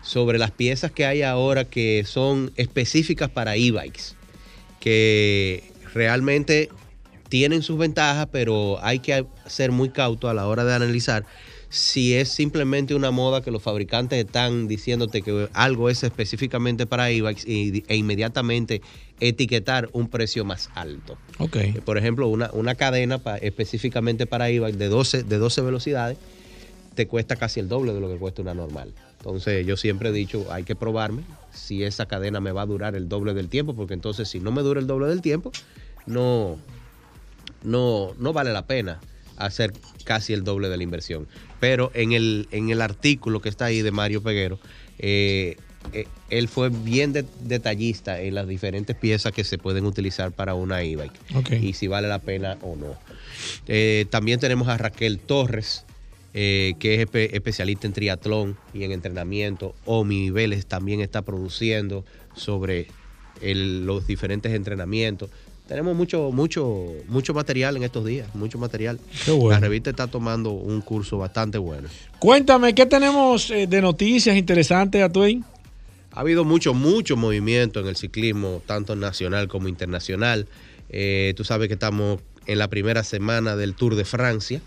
sobre las piezas que hay ahora que son específicas para e-bikes, que realmente tienen sus ventajas, pero hay que ser muy cauto a la hora de analizar si es simplemente una moda que los fabricantes están diciéndote que algo es específicamente para e-bikes e inmediatamente etiquetar un precio más alto. Okay. Eh, por ejemplo, una, una cadena específicamente para e-bikes de 12, de 12 velocidades te cuesta casi el doble de lo que cuesta una normal. Entonces yo siempre he dicho, hay que probarme si esa cadena me va a durar el doble del tiempo, porque entonces si no me dura el doble del tiempo, no, no, no vale la pena hacer casi el doble de la inversión. Pero en el, en el artículo que está ahí de Mario Peguero, eh, eh, él fue bien detallista en las diferentes piezas que se pueden utilizar para una e-bike y si vale la pena o no. Eh, también tenemos a Raquel Torres, que es especialista en triatlón y en entrenamiento. Omi Vélez también está produciendo sobre los diferentes entrenamientos tenemos mucho, mucho, mucho material en estos días, mucho material. La revista está tomando un curso bastante bueno. Cuéntame, ¿qué tenemos eh, de noticias interesantes, Atuin? Ha habido mucho, mucho movimiento en el ciclismo, tanto nacional como internacional. Eh, tú sabes que estamos en la primera semana del Tour de Francia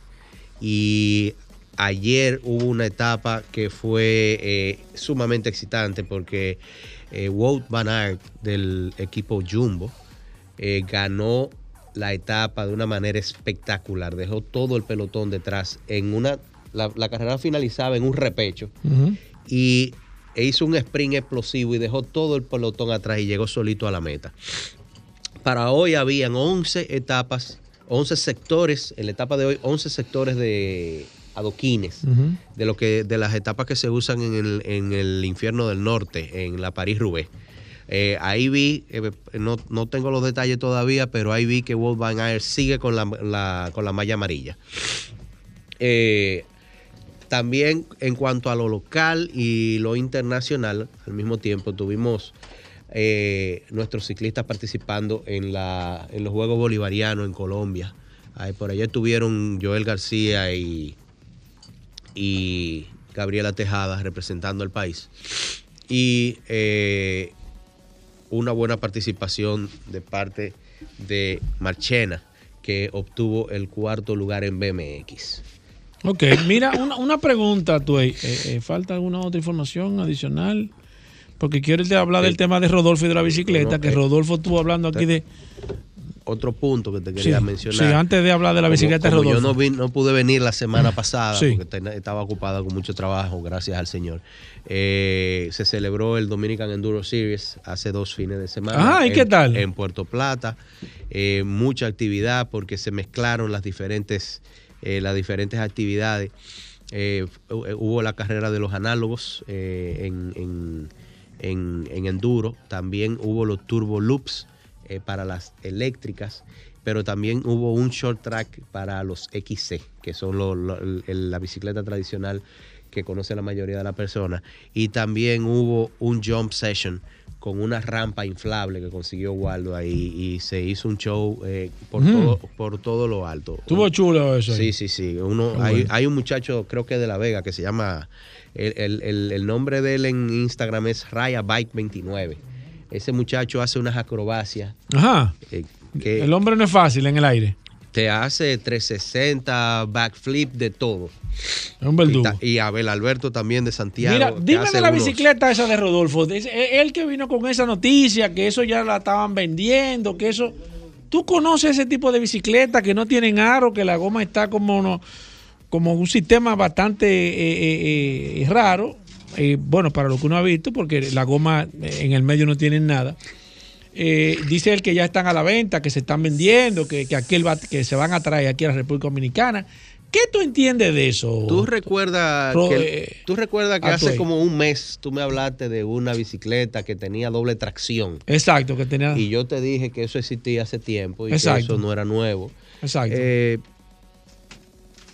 y ayer hubo una etapa que fue eh, sumamente excitante porque Wout Van Aert del equipo Jumbo, eh, ganó la etapa de una manera espectacular. Dejó todo el pelotón detrás. En una, la, carrera finalizaba en un repecho y e hizo un sprint explosivo y dejó todo el pelotón atrás y llegó solito a la meta. Para hoy habían 11 etapas, 11 sectores, en la etapa de hoy, 11 sectores de adoquines, de, lo que, de las etapas que se usan en el, en el infierno del norte, en la París-Roubaix. Eh, ahí vi, eh, no, tengo los detalles todavía, pero ahí vi que Wolf Van Ayer sigue con la, con la malla amarilla. Eh, también en cuanto a lo local y lo internacional, al mismo tiempo tuvimos nuestros ciclistas participando en, la, en los Juegos Bolivarianos en Colombia. Ahí, por allá estuvieron Joel García y, y Gabriela Tejada representando al país. Y una buena participación de parte de Marchena, que obtuvo el cuarto lugar en BMX. Ok, mira, una, pregunta, tú, eh, eh, ¿falta alguna otra información adicional? Porque quiero hablar del tema de Rodolfo y de la bicicleta, que Rodolfo estuvo hablando aquí de, otro punto que te quería mencionar. Sí, antes de hablar de la bicicleta como, Yo no, no, pude venir la semana pasada porque estaba ocupada con mucho trabajo, gracias al Señor. Eh, se celebró el Dominican Enduro Series hace dos fines de semana. Ah, ¿y qué tal? En Puerto Plata. Eh, mucha actividad porque se mezclaron las diferentes, eh, las diferentes actividades. hubo la carrera de los análogos en, en, en enduro. También hubo los turbo loops eh, para las eléctricas, pero también hubo un short track para los XC, que son la bicicleta tradicional que conoce la mayoría de las personas. Y también hubo un jump session con una rampa inflable que consiguió Waldo ahí y se hizo un show eh, por, todo, por todo lo alto. Estuvo chulo eso. Sí, sí, sí. Uno, hay, hay, un muchacho, creo que de La Vega, que se llama, el, el, el nombre de él en Instagram es Raya Bike 29 ese muchacho hace unas acrobacias. Ajá. Eh, el hombre no es fácil en el aire. Te hace 360, backflip, de todo. Es un verdugo. Y, Abel Alberto también de Santiago. Mira, dime de la bicicleta esa de Rodolfo. Él que vino con esa noticia, que eso ya la estaban vendiendo, que eso... ¿Tú conoces ese tipo de bicicleta que no tienen aro, que la goma está como, no, como un sistema bastante eh, eh, raro? Eh, bueno, para lo que uno ha visto, porque la goma eh, en el medio no tienen nada. Eh, dice él que ya están a la venta, que se están vendiendo, que, que, aquel que se van a traer aquí a la República Dominicana. ¿Qué tú entiendes de eso? Tú recuerdas que, tú recuerdas que hace como un mes tú me hablaste de una bicicleta que tenía doble tracción. Exacto, que tenía. Y yo te dije que eso existía hace tiempo y que eso no era nuevo. Exacto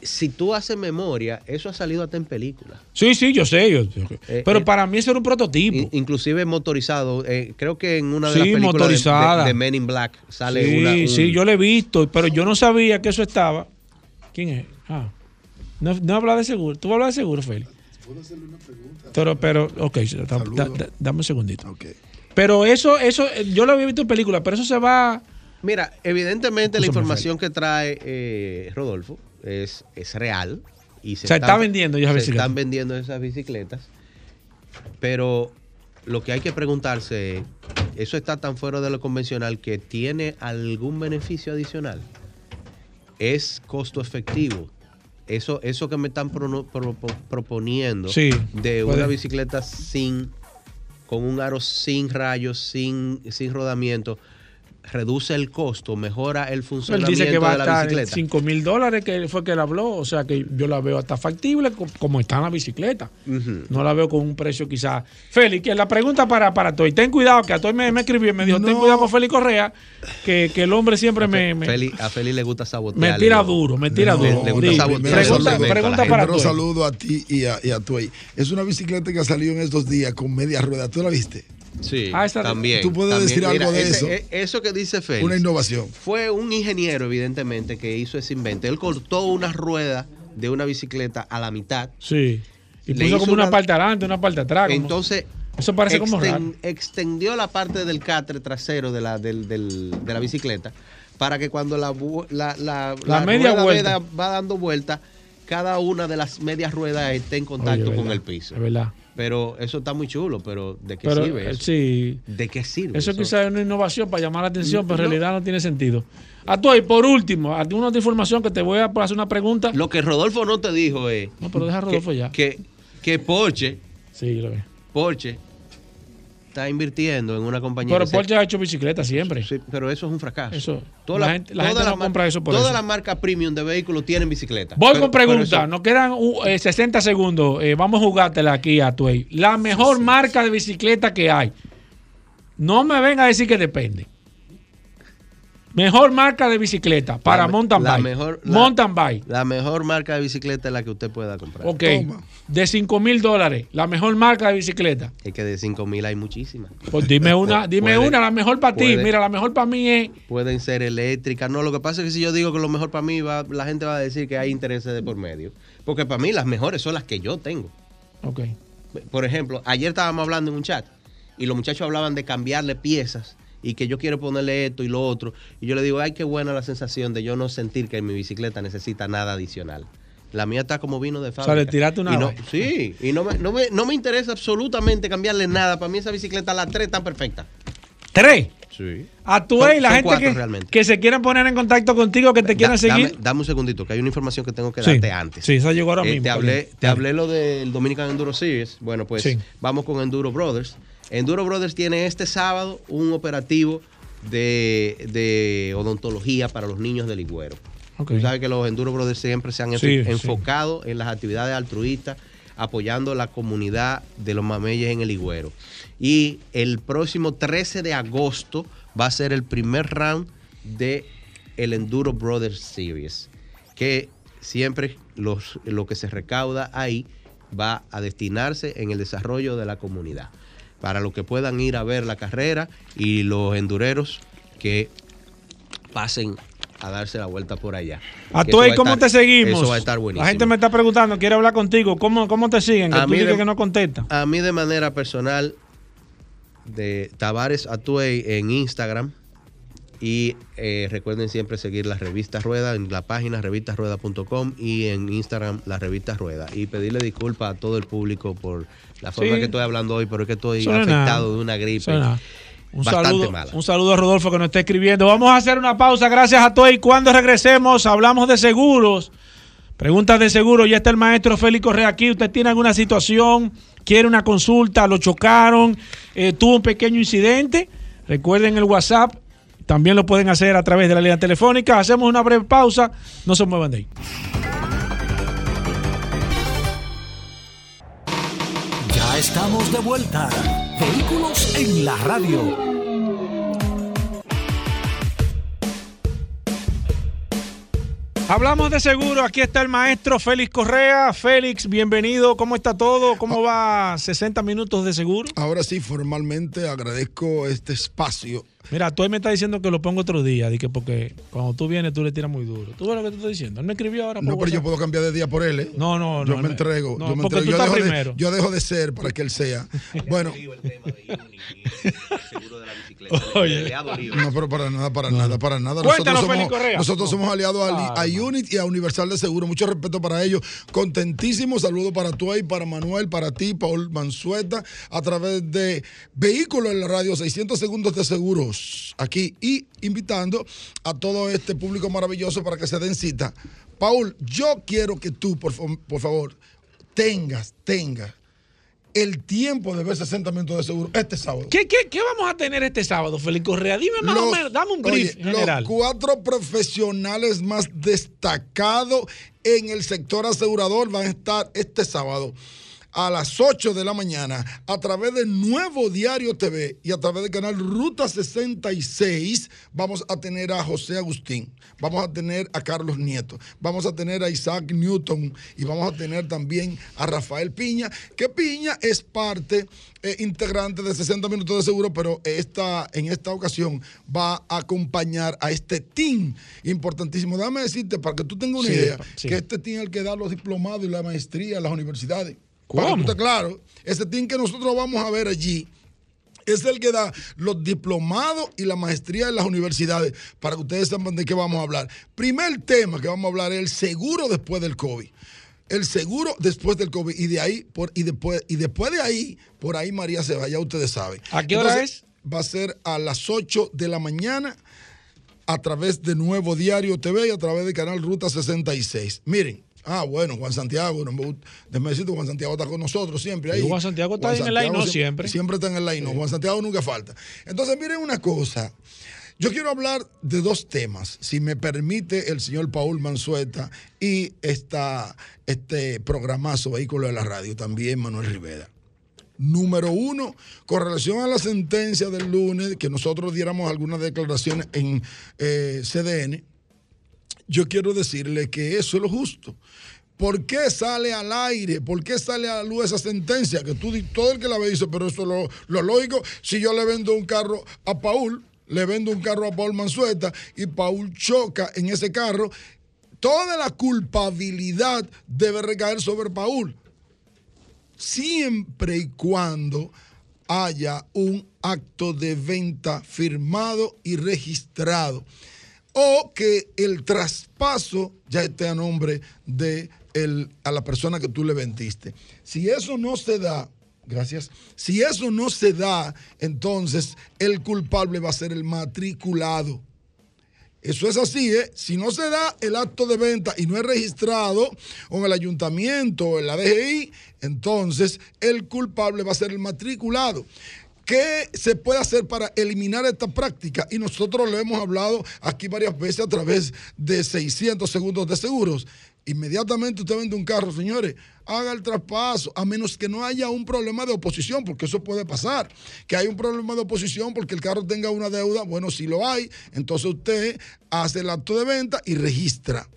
si tú haces memoria, eso ha salido hasta en películas. Sí, sí, yo sé. Eh, pero eh, para mí eso era un prototipo. inclusive motorizado. Eh, creo que en una de las películas de, Men in Black sale sí, una. Sí, yo lo he visto, pero yo no sabía que eso estaba. ¿Quién es? Ah. No, no habla de seguro. ¿Tú hablas de seguro, Félix? ¿Puedo hacerle una pregunta? Pero, pero, ok, dame un segundito. Okay. Pero eso, eso, yo lo había visto en película, pero eso se va. Mira, evidentemente la información que trae Rodolfo es, es real. Y se, está vendiendo ya Se están vendiendo esas bicicletas. Pero lo que hay que preguntarse es, ¿eso está tan fuera de lo convencional que tiene algún beneficio adicional? ¿Es costo efectivo? Eso, eso que me están proponiendo de una bicicleta sin, con un aro sin rayos, sin, sin rodamiento, reduce el costo, mejora el funcionamiento él dice que va de la a bicicleta. 5 mil dólares que fue que él habló, o sea que yo la veo hasta factible como está en la bicicleta. No la veo con un precio quizás. Félix, que la pregunta para, para Toy, ten cuidado, que a Toy me, escribió y me dijo, ten cuidado con Félix Correa, que, que el hombre siempre me, a Félix le gusta sabotear. Me tira duro, me tira duro. Le, gusta sabotear. Pregunta, pregunta para Toy. saludo a ti y a, y a Toy. Es una bicicleta que ha salido en estos días con media rueda. ¿Tú la viste? Sí, ah, también. Tú puedes decir algo de eso. E, eso que dice Félix. Una innovación. Fue un ingeniero, evidentemente, que hizo ese invento. Él cortó una rueda de una bicicleta a la mitad. Sí. Y puso como una, parte adelante, una parte atrás. Entonces. Eso parece como raro. Extendió la parte del catre trasero de la, del, del, de la bicicleta para que cuando la, la, la, media vuelta. va dando vuelta, cada una de las medias ruedas esté en contacto con el piso. Es verdad. Pero eso está muy chulo, pero ¿de qué sirve eso? Sí. ¿De qué sirve eso? quizás es una innovación para llamar la atención, pero en realidad no tiene sentido. A tú, y por último, a una información que te voy a hacer una pregunta. Lo que Rodolfo no te dijo es... No, pero deja a Rodolfo ya. Que, que Porsche... Sí, lo veo. Porsche está invirtiendo en una compañía. Pero Porsche ha hecho bicicleta siempre. Sí, pero eso es un fracaso. Eso. Toda la, gente, no compra eso por Todas las marcas premium de vehículos tienen bicicleta. Voy con pregunta. Nos quedan 60 uh, segundos. Eh, vamos a jugártela aquí a Tuey. La mejor marca de bicicleta que hay. No me venga a decir que depende. Mejor marca de bicicleta para mountain bike. Mejor, mountain bike. La mejor marca de bicicleta es la que usted pueda comprar. Ok. De 5 mil dólares, la mejor marca de bicicleta. Es que de 5 mil hay muchísimas. Pues dime una, dime una, la mejor para ti. Mira, la mejor para mí es. Pueden ser eléctricas. No, lo que pasa es que si yo digo que lo mejor para mí, va, la gente va a decir que hay intereses de por medio. Porque para mí las mejores son las que yo tengo. Ok. Por ejemplo, ayer estábamos hablando en un chat y los muchachos hablaban de cambiarle piezas y que yo quiero ponerle esto y lo otro. Y yo le digo, ay, qué buena la sensación de yo no sentir que mi bicicleta necesita nada adicional. La mía está como vino de fábrica. O sea, le tiraste una. no, sí, y no me, no, me, no me interesa absolutamente cambiarle nada. Para mí esa bicicleta, la 3 está perfecta. ¿Tres? Sí. A tu y la gente que, que, se quieran poner en contacto contigo, que te quieran seguir. Dame, un segundito, que hay una información que tengo que darte antes. Sí, esa llegó ahora eh, mismo. Te hablé, te hablé lo del Dominican Enduro Series. Bueno, pues vamos con Enduro Brothers. Enduro Brothers tiene este sábado un operativo de, odontología para los niños del Ligüero. Tú sabes que los Enduro Brothers siempre se han enfocado en las actividades altruistas, apoyando la comunidad de los mameyes en el Ligüero. Y el próximo 13 de agosto va a ser el primer round de el Enduro Brothers Series, que siempre los, lo que se recauda ahí va a destinarse en el desarrollo de la comunidad para los que puedan ir a ver la carrera y los endureros que pasen a darse la vuelta por allá. A tú, ¿cómo te seguimos? Eso va a estar buenísimo. La gente me está preguntando, quiere hablar contigo. ¿Cómo, cómo te siguen? Que a mí que no contesta. A mí de manera personal, de Tavares Atuey en Instagram. Y eh, recuerden siempre seguir la revista Rueda en la página revistasrueda.com y en Instagram la revista Rueda. Y pedirle disculpas a todo el público por la forma que estoy hablando hoy, pero es que estoy afectado de una gripe. Un saludo, un saludo a Rodolfo que nos está escribiendo. Vamos a hacer una pausa, gracias a todos. Y cuando regresemos, hablamos de seguros. Preguntas de seguro. Ya está el maestro Félix Correa aquí. ¿Usted tiene alguna situación? ¿Quiere una consulta? ¿Lo chocaron? Eh, ¿Tuvo un pequeño incidente? Recuerden el WhatsApp. También lo pueden hacer a través de la línea telefónica. Hacemos una breve pausa. No se muevan de ahí. estamos de vuelta. Vehículos en la radio. Hablamos de seguro, aquí está el maestro Félix Correa. Félix, bienvenido, ¿cómo está todo? ¿Cómo va 60 minutos de seguro? Ahora sí, formalmente agradezco este espacio Mira, tú me estás diciendo que lo pongo otro día, que porque cuando tú vienes tú le tiras muy duro. ¿Tú ves lo que te estoy diciendo? Él me escribió ahora. no, pero yo puedo cambiar de día por él, ¿eh? No, no, yo no. Yo me entrego. yo me entrego. yo, dejo de, yo dejo de ser para que él sea. bueno. Oye. No, pero para nada, para nada, para nada. Cuéntanos, nosotros somos, nosotros somos aliados a, a, Unit y a Universal de Seguro. Mucho respeto para ellos. Contentísimo. Saludo para tú ahí, para Manuel, para ti, Paul Mansueta, a través de Vehículos en la Radio, 600 segundos de Aquí y invitando a todo este público maravilloso para que se den cita. Paul, yo quiero que tú, por, por favor, tengas, tengas el tiempo de ver 60 minutos de seguro este sábado. ¿Qué, vamos a tener este sábado, Felipe Correa? Dime más o menos, dame un brief general. Los cuatro profesionales más destacados en el sector asegurador van a estar este sábado a las 8 de la mañana a través de Nuevo Diario TV y a través del canal Ruta 66 vamos a tener a José Agustín, vamos a tener a Carlos Nieto, vamos a tener a Isaac Newton y vamos a tener también a Rafael Piña, que Piña es parte eh, integrante de 60 minutos de seguro, pero esta, en esta ocasión va a acompañar a este team importantísimo. Dame decirte, para que tú tengas una idea, que este team es el que da los diplomados y la maestría en las universidades. ¿Cómo? claro, ese team que nosotros vamos a ver allí es el que da los diplomados y la maestría en las universidades, para que ustedes sepan de qué vamos a hablar. Primer tema que vamos a hablar es el seguro después del COVID. El seguro después del COVID. Y de ahí, por, y después, y después de ahí, por ahí María se va, ya ustedes saben. ¿A qué hora es? Va a ser a las 8 de la mañana a través de Nuevo Diario TV y a través del canal Ruta 66. Miren, Ah, bueno, Juan Santiago, decirte, Juan Santiago está con nosotros siempre ahí. Juan Santiago está en el line, siempre. Siempre está en el line, Juan Santiago nunca falta. Entonces, miren una cosa. Yo quiero hablar de dos temas, si me permite el señor Paul Mansueta y esta, este programazo Vehículo de la Radio, también Manuel Rivera. Número uno, con relación a la sentencia del lunes, que nosotros diéramos algunas declaraciones en eh, CDN, yo quiero decirle que eso es lo justo. ¿Por qué sale al aire? ¿Por qué sale a la luz esa sentencia? Que tú, todo el que la ve dice, pero eso es lo, lógico. Si yo le vendo un carro a Paul, le vendo un carro a Paul Mansueta y Paul choca en ese carro, toda la culpabilidad debe recaer sobre Paul. Siempre y cuando haya un acto de venta firmado y registrado o que el traspaso ya esté a nombre de el, a la persona que tú le vendiste. Si eso no se da, gracias, si eso no se da, entonces el culpable va a ser el matriculado. Eso es así, ¿eh? Si no se da el acto de venta y no es registrado en el ayuntamiento o en la DGI, entonces el culpable va a ser el matriculado. ¿Qué se puede hacer para eliminar esta práctica? Y nosotros lo hemos hablado aquí varias veces a través de 600 segundos de seguros. Inmediatamente usted vende un carro, señores, haga el traspaso, a menos que no haya un problema de oposición, porque eso puede pasar. Que hay un problema de oposición porque el carro tenga una deuda, bueno, si lo hay, entonces usted hace el acto de venta y registra.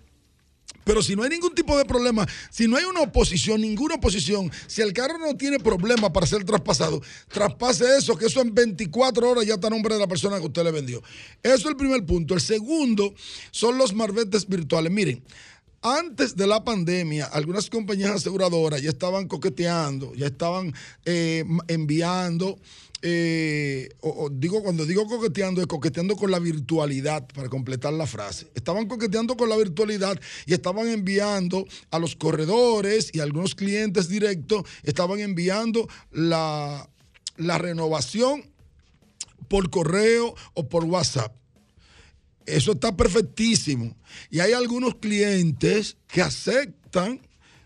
Pero si no hay ningún tipo de problema, si no hay una oposición, ninguna oposición, si el carro no tiene problema para ser traspasado, traspase eso, que eso en 24 horas ya está a nombre de la persona que usted le vendió. Eso es el primer punto. El segundo son los marbetes virtuales. Miren, antes de la pandemia, algunas compañías aseguradoras ya estaban coqueteando, ya estaban eh, enviando eh, o, digo, cuando digo coqueteando, es coqueteando con la virtualidad, para completar la frase. Estaban coqueteando con la virtualidad y estaban enviando a los corredores y algunos clientes directos, estaban enviando la, la renovación por correo o por WhatsApp. Eso está perfectísimo. Y hay algunos clientes que aceptan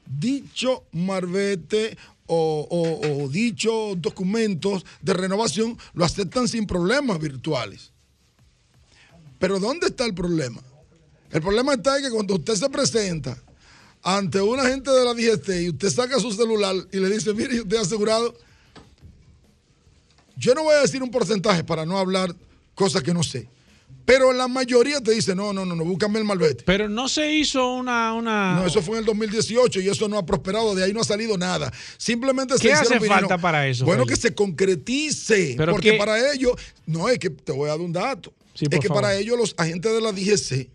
dicho marbete o, dichos documentos de renovación lo aceptan sin problemas virtuales. Pero ¿dónde está el problema? El problema está en que cuando usted se presenta ante un agente de la DGT y usted saca su celular y le dice, mire, usted asegurado, yo no voy a decir un porcentaje para no hablar cosas que no sé, Pero la mayoría te dice, no, no, no, no, búscame el malvete. Pero no se hizo una, una... No, eso fue en el 2018 y eso no ha prosperado, de ahí no ha salido nada. Simplemente ¿Qué hace falta para eso? Bueno, que se concretice, porque para ello, no, es que te voy a dar un dato. es que para ello los agentes de la DGC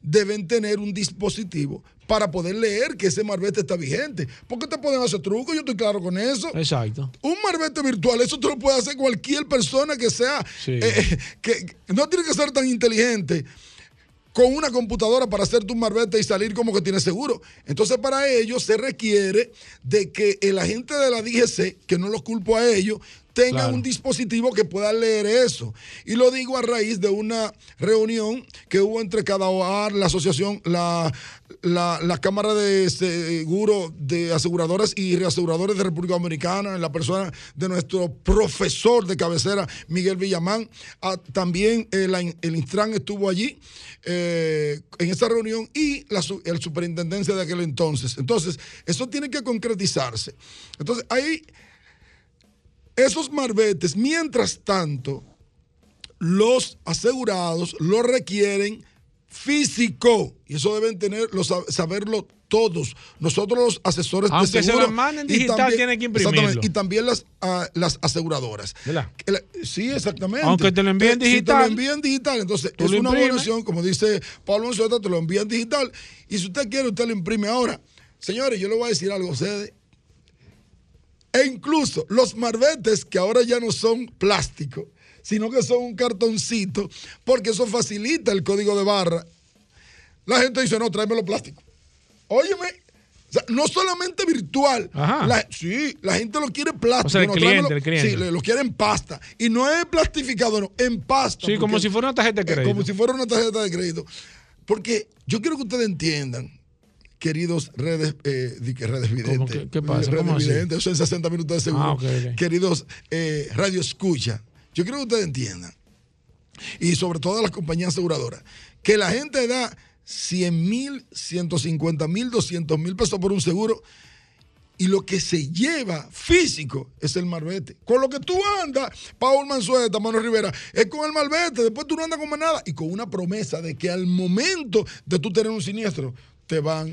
deben tener un dispositivo para poder leer que ese marbete está vigente. ¿Por qué te pueden hacer trucos? Yo estoy claro con eso. Exacto. Un marbete virtual, eso te lo puede hacer cualquier persona que sea, eh, que no tiene que ser tan inteligente con una computadora para hacer tu marbete y salir como que tiene seguro. Entonces, para ello se requiere de que el agente de la DGC, que no lo culpo a ellos, tenga un dispositivo que pueda leer eso. Y lo digo a raíz de una reunión que hubo entre cada hogar, la asociación, la, la, Cámara de Seguro de Aseguradoras y Reaseguradores de República Dominicana, en la persona de nuestro profesor de cabecera, Miguel Villamán. Ah, también el, el Intran estuvo allí eh, en esa reunión y la el superintendencia de aquel entonces. Entonces, eso tiene que concretizarse. Entonces, ahí esos marbetes, mientras tanto, los asegurados lo requieren físico y eso deben tener, saberlo todos. Nosotros los asesores de seguro. se lo manden digital, tienen que imprimirlo. Y también las, ah, las aseguradoras. sí, exactamente. Aunque te lo envíen digital. Si te lo envían digital, entonces es una evolución, como dice Pablo Monsueta, te lo envían digital. Y si usted quiere, usted lo imprime ahora. Señores, yo le voy a decir algo a ustedes. E incluso los marbetes que ahora ya no son plástico, sino que son un cartoncito, porque eso facilita el código de barra. La gente dice, no, tráemelo plástico. Óyeme, no solamente virtual. La, sí, la gente lo quiere plástico. O sea, el cliente, el cliente. Sí, lo quiere en pasta. Y no es plastificado, no, en pasta. Sí, como si fuera una tarjeta de crédito. Como si fuera una tarjeta de crédito. Porque yo quiero que ustedes entiendan queridos redes, eh, redes videntes. ¿Qué, pasa? Redes videntes, eso en 60 minutos de seguro. Ah, queridos eh, radio escucha, yo quiero que ustedes entiendan, y sobre todo las compañías aseguradoras, que la gente da 100 mil, 150 mil, 200 mil pesos por un seguro y lo que se lleva físico es el marbete. Con lo que tú andas, Paul Manzueta, Mano Rivera, es con el marbete, después tú no andas con nada y con una promesa de que al momento de tú tener un siniestro, te van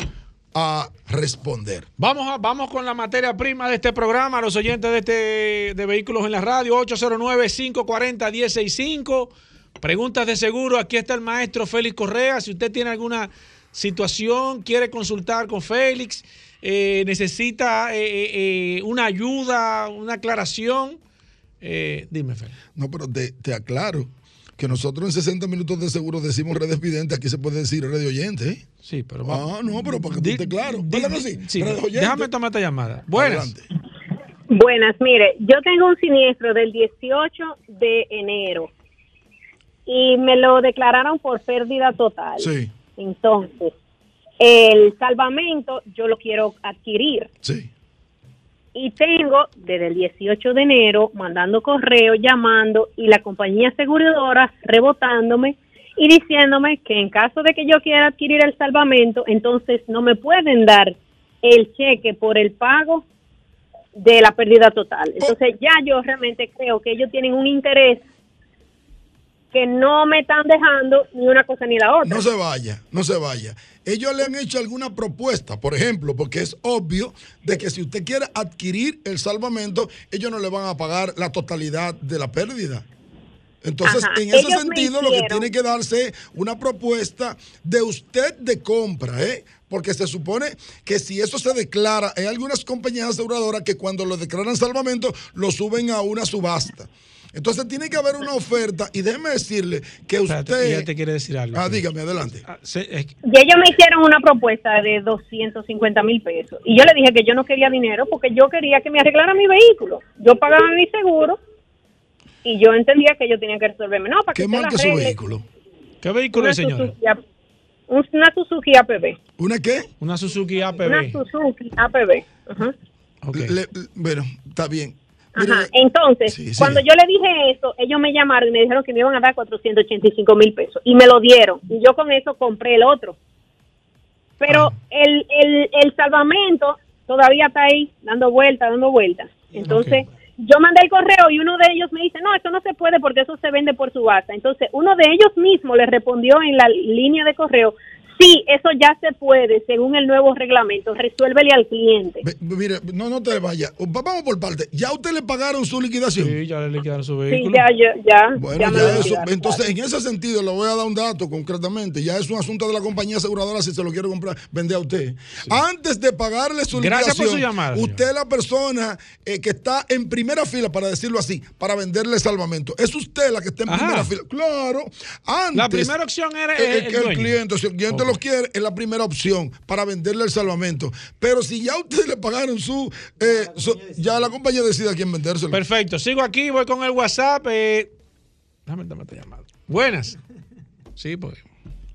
a responder. Vamos, a, vamos con la materia prima de este programa, los oyentes de, este, de Vehículos en la Radio, 809-540-165. Preguntas de seguro, aquí está el maestro Félix Correa. Si usted tiene alguna situación, quiere consultar con Félix, eh, necesita eh, eh, una ayuda, una aclaración, dime Félix. No, pero te aclaro que nosotros en 60 minutos de seguro decimos redes videntes, aquí se puede decir red oyente. ¿eh? Sí, pero Ah, no, pero para que tú estés claro. sí, déjame tomar esta llamada. Buenas. Buenas, mire, yo tengo un siniestro del 18 de enero y me lo declararon por pérdida total. Sí. Entonces, el salvamento yo lo quiero adquirir. Sí y tengo desde el 18 de enero mandando correo, llamando y la compañía aseguradora rebotándome y diciéndome que en caso de que yo quiera adquirir el salvamento, entonces no me pueden dar el cheque por el pago de la pérdida total. Entonces ya yo realmente creo que ellos tienen un interés que no me están dejando ni una cosa ni la otra. No se vaya, no se vaya. Ellos le han hecho alguna propuesta, por ejemplo, porque es obvio de que si usted quiere adquirir el salvamento, ellos no le van a pagar la totalidad de la pérdida. Entonces, en ese sentido, lo que tiene que darse una propuesta de usted de compra, ¿eh? Porque se supone que si eso se declara, hay algunas compañías aseguradoras que cuando lo declaran salvamento, lo suben a una subasta. Entonces tiene que haber una oferta y déjeme decirle que usted... ya te quiere decir algo. Ah, dígame, adelante. Ah, y ellos me hicieron una propuesta de 250 mil pesos. Y yo le dije que yo no quería dinero porque yo quería que me arreglara mi vehículo. Yo pagaba mi seguro y yo entendía que ellos tenían que resolverme. No, para ¿Qué marca su vehículo? ¿Qué vehículo es, señor? una Suzuki APB. ¿Una qué? Una Suzuki APB. Una Suzuki APB. bueno, está bien. Ajá. Entonces, cuando yo le dije eso, ellos me llamaron y me dijeron que me iban a dar 485 mil pesos y me lo dieron. Y yo con eso compré el otro. Pero ah. el, el, el salvamento todavía está ahí, dando vueltas, dando vueltas. Entonces, yo mandé el correo y uno de ellos me dice, no, eso no se puede porque eso se vende por subasta. Entonces, uno de ellos mismo le respondió en la línea de correo, Sí, eso ya se puede, según el nuevo reglamento. Resuélvele al cliente. mire, no, no te vayas. Vamos por parte. ¿Ya usted le pagaron su liquidación? Sí, ya le liquidaron su vehículo. Sí, ya, ya. Bueno, ya, eso. Entonces, en ese sentido, le voy a dar un dato concretamente. Ya es un asunto de la compañía aseguradora si se lo quiere comprar, vender a usted. Antes de pagarle su Gracias por su llamada. Usted es la persona eh, que está en primera fila, para decirlo así, para venderle salvamento. Es usted la que está en primera fila. Claro. Antes. La primera opción era el, el, el cliente. Si el cliente lo quiere, es la primera opción para venderle el salvamento. Pero si ya ustedes le pagaron su, eh, ya la compañía decide a quién vendérselo. Perfecto. Sigo aquí, voy con el WhatsApp. Eh. Déjame tomar esta llamada. Buenas. Sí, pues.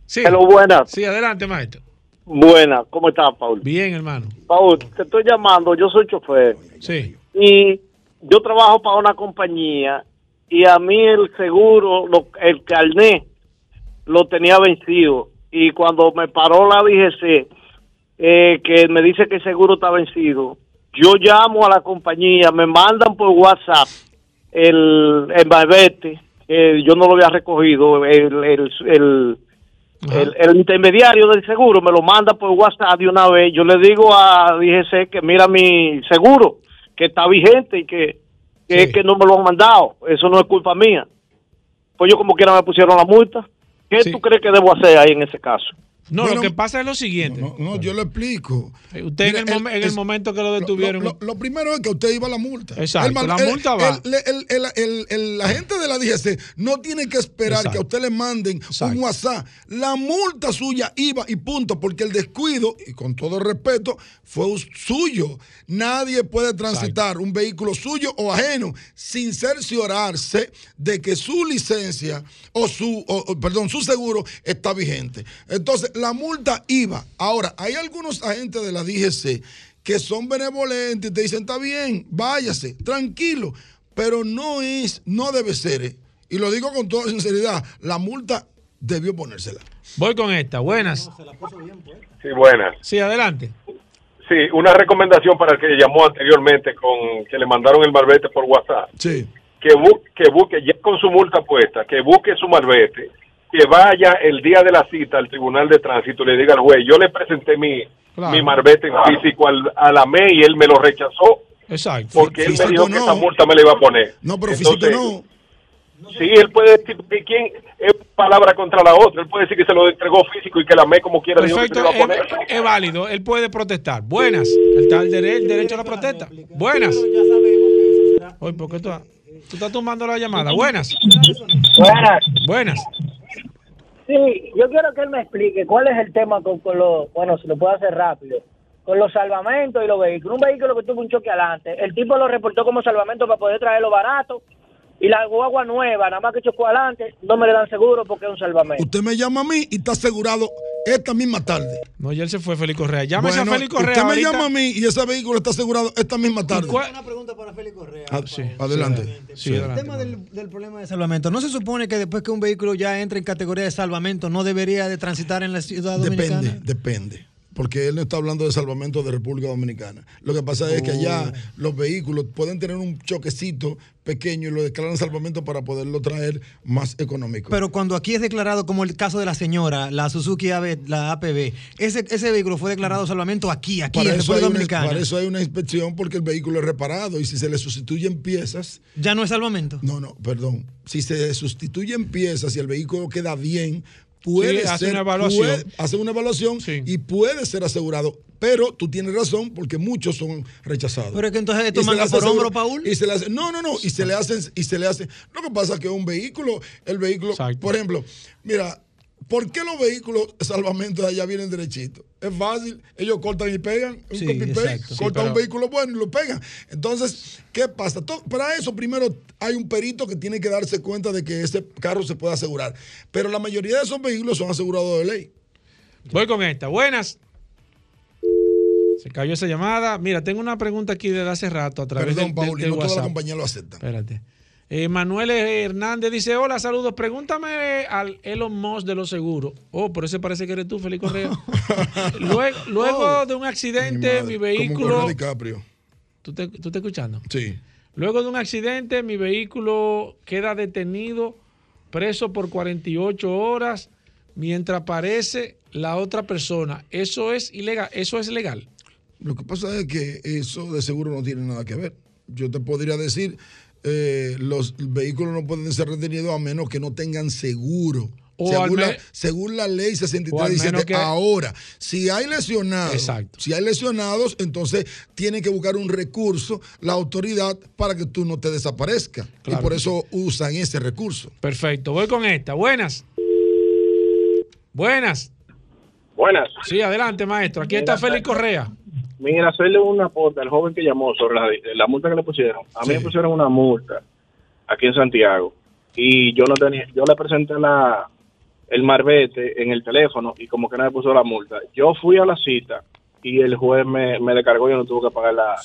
Sí. Hello, buenas. Sí, adelante, maestro. Buenas, ¿cómo estás, Paul? Bien, hermano. Paul, te estoy llamando, yo soy chofer. Sí. Y yo trabajo para una compañía y a mí el seguro, el carnet, lo tenía vencido y cuando me paró la DGC, eh, que me dice que el seguro está vencido, yo llamo a la compañía, me mandan por WhatsApp el, el yo no lo había recogido, el, el, el, el, intermediario del seguro me lo manda por WhatsApp de una vez. Yo le digo a DGC que mira mi seguro, que está vigente y que, que es que no me lo han mandado. Eso no es culpa mía. Pues yo como quiera me pusieron la multa. ¿Qué tú crees que debo hacer ahí en ese caso? No, lo que pasa es lo siguiente. No, yo lo explico. Usted en, el, momento que lo detuvieron. Lo, primero es que usted iba a la multa. Exacto, la multa va. la gente de la DGC no tiene que esperar que a usted le manden un WhatsApp. La multa suya iba y punto, porque el descuido, y con todo respeto, fue suyo. Nadie puede transitar un vehículo suyo o ajeno sin cerciorarse de que su licencia o su, perdón, su seguro está vigente. Entonces, la multa iba. Ahora, hay algunos agentes de la DGC que son benevolentes y te dicen, está bien, váyase, tranquilo, pero no es, no debe ser. ¿eh? Y lo digo con toda sinceridad, la multa debió ponérsela. Voy con esta, buenas. Sí, buenas. Sí, adelante. Sí, una recomendación para el que llamó anteriormente con que le mandaron el marbete por WhatsApp. Sí. Que, que busque, ya con su multa puesta, que busque su marbete que vaya el día de la cita al tribunal de tránsito y le diga al juez, yo le presenté mi, mi marbete en físico al, a la ME y él me lo rechazó. Exacto. Porque él me dijo que esa multa me la iba a poner. No, pero físico no. Sí, él puede decir que quién es palabra contra la otra. Él puede decir que se lo entregó físico y que la ME como quiera Perfecto, dijo que se lo iba a poner. Es, válido, él puede protestar. Buenas. El, el derecho a la protesta. Buenas. Oye, ¿por qué tú, tú estás tomando la llamada? Buenas. Buenas. Buenas. Sí, yo quiero que él me explique cuál es el tema con, con los, bueno, se lo puedo hacer rápido, con los salvamentos y los vehículos. Un vehículo que tuvo un choque adelante, el tipo lo reportó como salvamento para poder traerlo barato y la guagua nueva, nada más que chocó adelante, no me le dan seguro porque es un salvamento. Usted me llama a mí y está asegurado esta misma tarde. No, ya él se fue, Félix Correa. Llámese a Félix Correa. Usted me llama a mí y ese vehículo está asegurado esta misma tarde. Una pregunta para Félix Correa. Ah, adelante. el tema del, problema de salvamento. ¿No se supone que después que un vehículo ya entre en categoría de salvamento no debería de transitar en la ciudad dominicana? Depende, depende porque él no está hablando de salvamento de República Dominicana. Lo que pasa es que allá oh. los vehículos pueden tener un choquecito pequeño y lo declaran salvamento para poderlo traer más económico. Pero cuando aquí es declarado, como el caso de la señora, la Suzuki la APB, ese, ese vehículo fue declarado salvamento aquí, aquí en República Dominicana. para eso hay una inspección porque el vehículo es reparado y si se le sustituyen piezas... ¿Ya no es salvamento? No, no, perdón. Si se sustituyen piezas y el vehículo queda bien, puede hacer una evaluación, hace una evaluación y puede ser asegurado. Pero tú tienes razón porque muchos son rechazados. Pero es que entonces esto manda por hombro, Paul. Y se le hace, no, no, no. Y se le hacen, y se le hace. Lo que pasa es que un vehículo, el vehículo, por ejemplo, mira, ¿Por qué los vehículos de salvamento de allá vienen derechitos? Es fácil, ellos cortan y pegan, un copy cortan un vehículo bueno y lo pegan. Entonces, ¿qué pasa? para eso primero hay un perito que tiene que darse cuenta de que ese carro se puede asegurar. Pero la mayoría de esos vehículos son asegurados de ley. Voy con esta. Buenas. Se cayó esa llamada. Mira, tengo una pregunta aquí desde hace rato a través Perdón, Paul, no toda la compañía lo acepta. Espérate. Eh, Manuel Hernández dice, hola, saludos, pregúntame al Elon Musk de los seguros. Oh, por eso parece que eres tú, Felipe Correa. luego, oh. de un accidente, mi, vehículo... DiCaprio. ¿Tú, te, ¿Tú estás escuchando? Sí. Luego de un accidente, mi vehículo queda detenido, preso por 48 horas, mientras aparece la otra persona. ¿Eso es ilegal? ¿Eso es legal? Lo que pasa es que eso de seguro no tiene nada que ver. Yo te podría decir, eh, los vehículos no pueden ser retenidos a menos que no tengan seguro. Según la, según la, ley 6317, ahora, si hay lesionados, si hay lesionados, entonces tiene que buscar un recurso la autoridad para que tú no te desaparezcas. Y por eso usan ese recurso. Perfecto, voy con esta. Buenas. Buenas. Buenas. Sí, adelante, maestro. Aquí está Félix Correa. Mira, hacerle una aporte al joven que llamó sobre la, multa que le pusieron. A mí me pusieron una multa aquí en Santiago y yo no tenía, yo le presenté la el marbete en el teléfono y como que me puso la multa. Yo fui a la cita y el juez me, me descargó y yo no tuve que pagar la,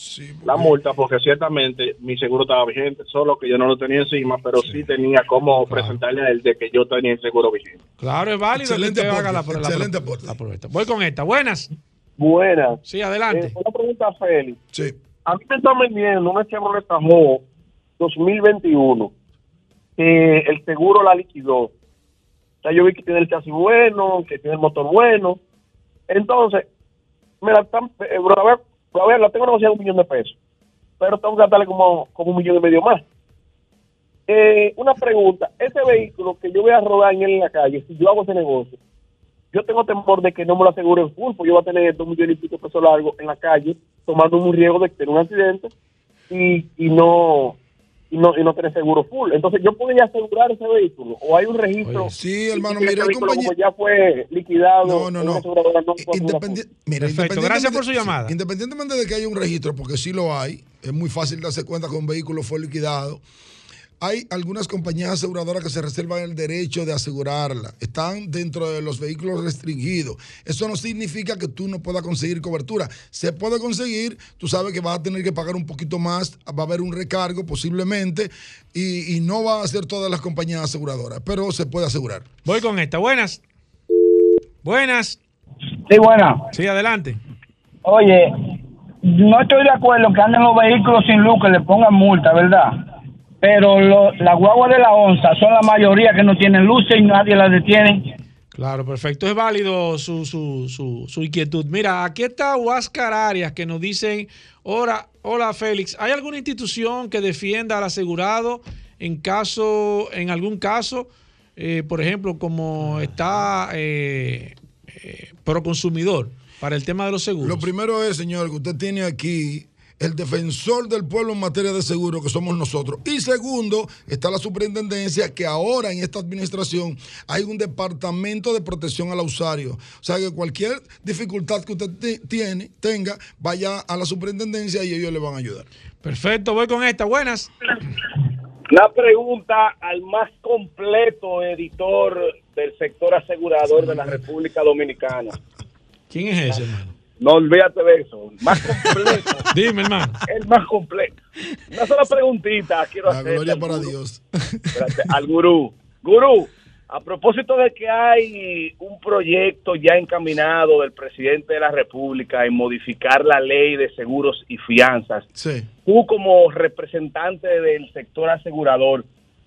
la multa porque ciertamente mi seguro estaba vigente, solo que yo no lo tenía encima, pero sí, tenía como presentarle a él de que yo tenía el seguro vigente. Claro, es válido excelente que haga la, excelente Voy con esta. Buenas. Buenas. Sí, adelante. Eh, una pregunta a Félix. Sí. A mí me está vendiendo una Chevrolet Tahoe 2021 que el seguro la liquidó. O sea, yo vi que tiene el chasis bueno, que tiene el motor bueno. Entonces, me la están, eh, a ver, a ver, la tengo negociada un millón de pesos, pero tengo que gastarle como, como un millón y medio más. Eh, una pregunta, ese vehículo que yo voy a rodar en, en la calle, si yo hago ese negocio, yo tengo temor de que no me lo asegure en full, porque yo voy a tener dos millones y pico de pesos largos en la calle, tomando un riesgo de tener un accidente y, y no y no, y no tener seguro full. Entonces, yo podría asegurar ese vehículo o hay un registro. sí, hermano, mira, el compañero. ya fue liquidado. No, no, no. mira, Perfecto, gracias por su llamada. Independientemente de que haya un registro, porque sí lo hay, es muy fácil darse cuenta que un vehículo fue liquidado hay algunas compañías aseguradoras que se reservan el derecho de asegurarla. Están dentro de los vehículos restringidos. Eso no significa que tú no puedas conseguir cobertura. Se puede conseguir, tú sabes que vas a tener que pagar un poquito más, va a haber un recargo posiblemente y, no va a ser todas las compañías aseguradoras, pero se puede asegurar. Voy con esta. Buenas. Buenas. Sí, buenas. Sí, adelante. Oye, no estoy de acuerdo que anden los vehículos sin luz, que le pongan multa, ¿verdad? Pero lo, la guagua de la onza son la mayoría que no tienen luces y nadie las detiene. Claro, perfecto. Es válido su, su, su, su inquietud. Mira, aquí está Huáscar Arias que nos dicen, hola, hola Félix, ¿hay alguna institución que defienda al asegurado en caso, en algún caso, eh, por ejemplo, como está eh, eh, Proconsumidor para el tema de los seguros? Lo primero es, señor, que usted tiene aquí el defensor del pueblo en materia de seguro, que somos nosotros. Y segundo, está la superintendencia, que ahora en esta administración hay un departamento de protección al usuario. O sea que cualquier dificultad que usted tiene, tenga, vaya a la superintendencia y ellos le van a ayudar. Perfecto, voy con esta. Buenas. La pregunta al más completo editor del sector asegurador de la República Dominicana. ¿Quién es ese, hermano? No olvídate de eso. Más completo. Dime, hermano. El más completo. Una sola preguntita quiero hacer. Gloria para Dios. al gurú. Gurú, a propósito de que hay un proyecto ya encaminado del presidente de la República en modificar la ley de seguros y fianzas, sí. tú como representante del sector asegurador,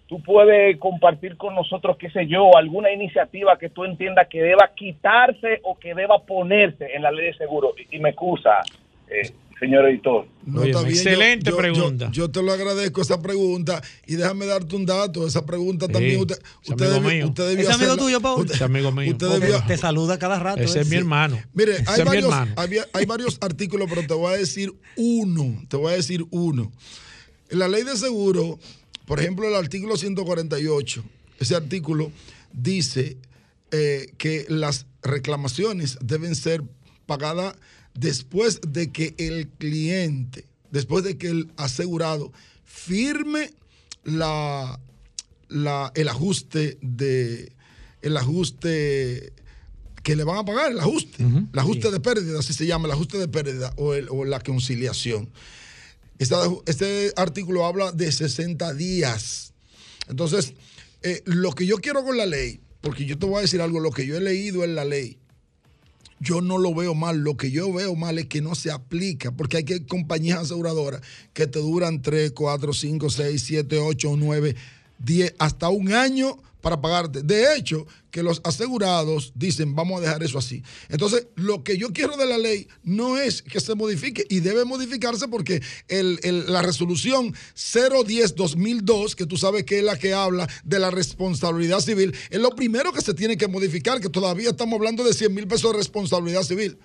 tú puedes compartir con nosotros, qué sé yo, alguna iniciativa que tú entiendas que deba quitarse o que deba ponerse en la ley de seguro. Y, me excusa, eh, señor editor. excelente pregunta. Yo, te lo agradezco esa pregunta y déjame darte un dato. Esa pregunta también usted, usted, amigo debió, amigo tuyo, Paul? Ese amigo mío. te saluda cada rato. Ese es mi hermano. Mire, hay varios, hay varios artículos, pero te voy a decir uno. Te voy a decir uno. En la ley de seguro por ejemplo, el artículo 148, ese artículo dice eh, que las reclamaciones deben ser pagadas después de que el cliente, después de que el asegurado firme la, el ajuste de el ajuste que le van a pagar, el ajuste, el ajuste de pérdida, así se llama, el ajuste de pérdida o, o la conciliación este artículo habla de 60 días. Entonces, eh, lo que yo quiero con la ley, porque yo te voy a decir algo, lo que yo he leído en la ley, yo no lo veo mal. Lo que yo veo mal es que no se aplica, porque hay que compañías aseguradoras que te duran 3, 4, 5, 6, 7, 8, 9, 10, hasta un año para pagarte. De hecho, que los asegurados dicen, vamos a dejar eso así. Entonces, lo que yo quiero de la ley no es que se modifique y debe modificarse porque la resolución 010-2002, que tú sabes que es la que habla de la responsabilidad civil, es lo primero que se tiene que modificar, que todavía estamos hablando de 100 mil pesos de responsabilidad civil.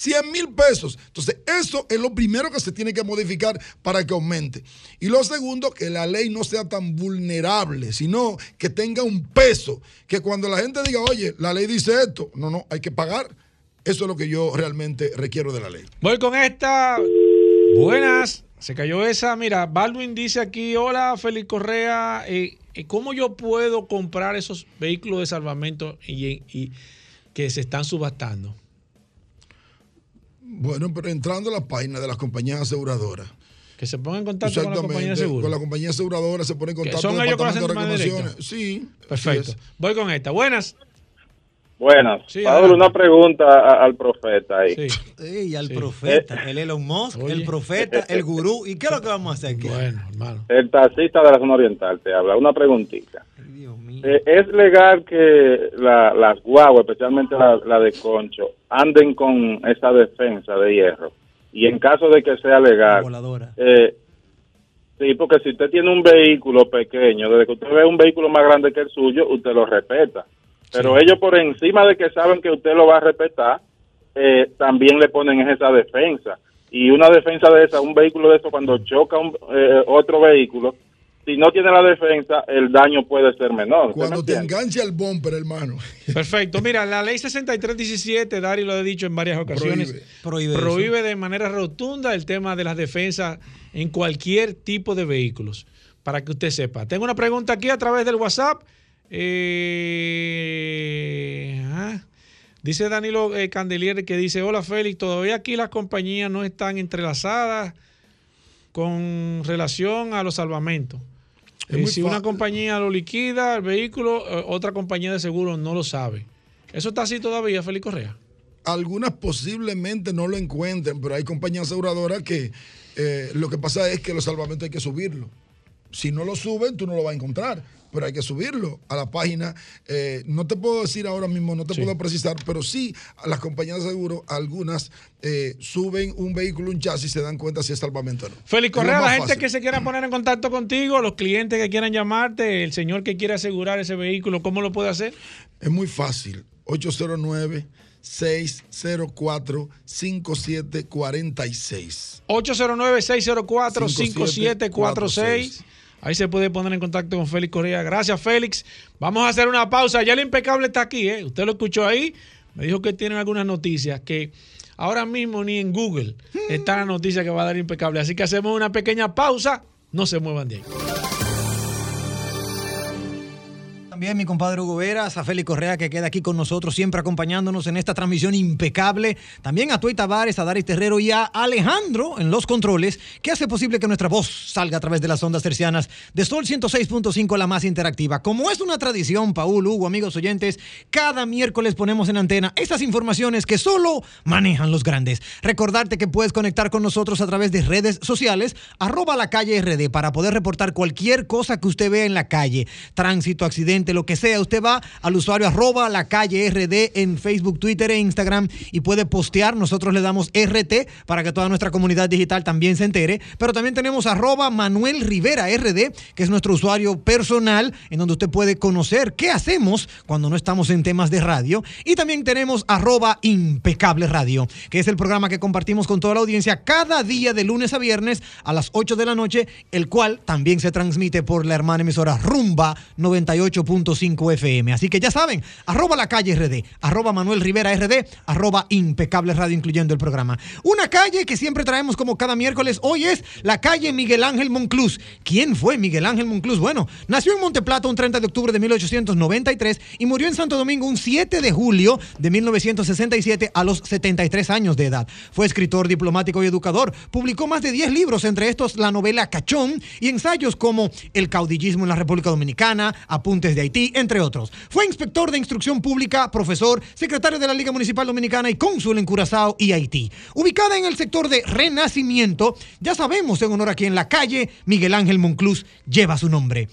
100 mil pesos. Entonces, eso es lo primero que se tiene que modificar para que aumente. Y lo segundo, que la ley no sea tan vulnerable, sino que tenga un peso. Que cuando la gente diga, oye, la ley dice esto, no, no, hay que pagar. Eso es lo que yo realmente requiero de la ley. Voy con esta. Buenas. Se cayó esa. Mira, Baldwin dice aquí, hola, Félix Correa. Eh, eh, ¿Cómo yo puedo comprar esos vehículos de salvamento y que se están subastando? Bueno, pero entrando a la página de las compañías aseguradoras. Que se pongan en contacto con la compañía de Con la compañía aseguradora se pone en contacto ¿Son con ellos con la Sí. Perfecto. Voy con esta. Buenas. Buenas. Sí, una pregunta al profeta ahí. Sí. sí al profeta. el Elon Musk, el profeta, el gurú. ¿Y qué es lo que vamos a hacer aquí? Bueno, hermano. El taxista de la zona oriental te habla. Una preguntita. Eh, ¿Es legal que las guaguas, especialmente la, de Concho, anden con esa defensa de hierro? Y en caso de que sea legal, eh, sí, porque si usted tiene un vehículo pequeño, desde que usted ve un vehículo más grande que el suyo, usted lo respeta. Pero ellos por encima de que saben que usted lo va a respetar, eh, también le ponen esa defensa. Y una defensa de esa, un vehículo de eso, cuando choca un, otro vehículo, si no tiene la defensa, el daño puede ser menor. Cuando te enganche al bumper, hermano. Perfecto. Mira, la ley 6317, Dari lo he dicho en varias ocasiones, prohíbe, prohíbe, de manera rotunda el tema de las defensas en cualquier tipo de vehículos, para que usted sepa. Tengo una pregunta aquí a través del WhatsApp. Eh, dice Danilo eh, Candelier que dice, hola Félix, todavía aquí las compañías no están entrelazadas con relación a los salvamentos. Eh, si una compañía lo liquida, el vehículo, eh, otra compañía de seguro no lo sabe. ¿Eso está así todavía, Félix Correa? Algunas posiblemente no lo encuentren, pero hay compañías aseguradoras que lo que pasa es que los salvamentos hay que subirlo. Si no lo suben, tú no lo vas a encontrar pero hay que subirlo a la página. Eh, no te puedo decir ahora mismo, no te puedo precisar, pero sí a las compañías de seguro, algunas eh, suben un vehículo, un chasis y se dan cuenta si es salvamento o no. Félix Correa, la gente que se quiera poner en contacto contigo, los clientes que quieran llamarte, el señor que quiere asegurar ese vehículo, ¿cómo lo puede hacer? Es muy fácil. 809 604 5746 809 604 5746 Ahí se puede poner en contacto con Félix Correa. Gracias, Félix. Vamos a hacer una pausa. Ya el impecable está aquí, ¿eh? Usted lo escuchó ahí. Me dijo que tienen algunas noticias que ahora mismo ni en Google está la noticia que va a dar impecable. Así que hacemos una pequeña pausa. No se muevan de ahí también mi compadre Hugo Veras, a Félix Correa que queda aquí con nosotros, siempre acompañándonos en esta transmisión impecable. También a Tuey Tavares, a Daris Terrero y a Alejandro en los controles, que hace posible que nuestra voz salga a través de las ondas tercianas de Sol 106.5, la más interactiva. Como es una tradición, Paul, Hugo, amigos oyentes, cada miércoles ponemos en antena estas informaciones que solo manejan los grandes. Recordarte que puedes conectar con nosotros a través de redes sociales, arroba la calle RD, para poder reportar cualquier cosa que usted vea en la calle, tránsito, accidente lo que sea. Usted va al usuario arroba la calle RD en Facebook, Twitter e Instagram y puede postear. Nosotros le damos RT para que toda nuestra comunidad digital también se entere. Pero también tenemos arroba Manuel Rivera RD, que es nuestro usuario personal, en donde usted puede conocer qué hacemos cuando no estamos en temas de radio. Y también tenemos arroba Impecable Radio, que es el programa que compartimos con toda la audiencia cada día de lunes a viernes a las 8 de la noche, el cual también se transmite por la hermana emisora Rumba 98. 5 FM. Así que ya saben, arroba la calle RD, arroba Manuel Rivera RD, arroba Impecable Radio, incluyendo el programa. Una calle que siempre traemos como cada miércoles, hoy es la calle Miguel Ángel Monclús. ¿Quién fue Miguel Ángel Monclús? Bueno, nació en Monteplata un 30 de octubre de 1893 y murió en Santo Domingo un 7 de julio de 1967 a los 73 años de edad. Fue escritor, diplomático y educador. Publicó más de 10 libros, entre estos la novela Cachón y ensayos como El caudillismo en la República Dominicana, Apuntes de Entre otros. Fue inspector de instrucción pública, profesor, secretario de la Liga Municipal Dominicana y cónsul en Curazao y Haití. Ubicada en el sector de Renacimiento, ya sabemos en honor a quien la calle Miguel Ángel Monclús lleva su nombre.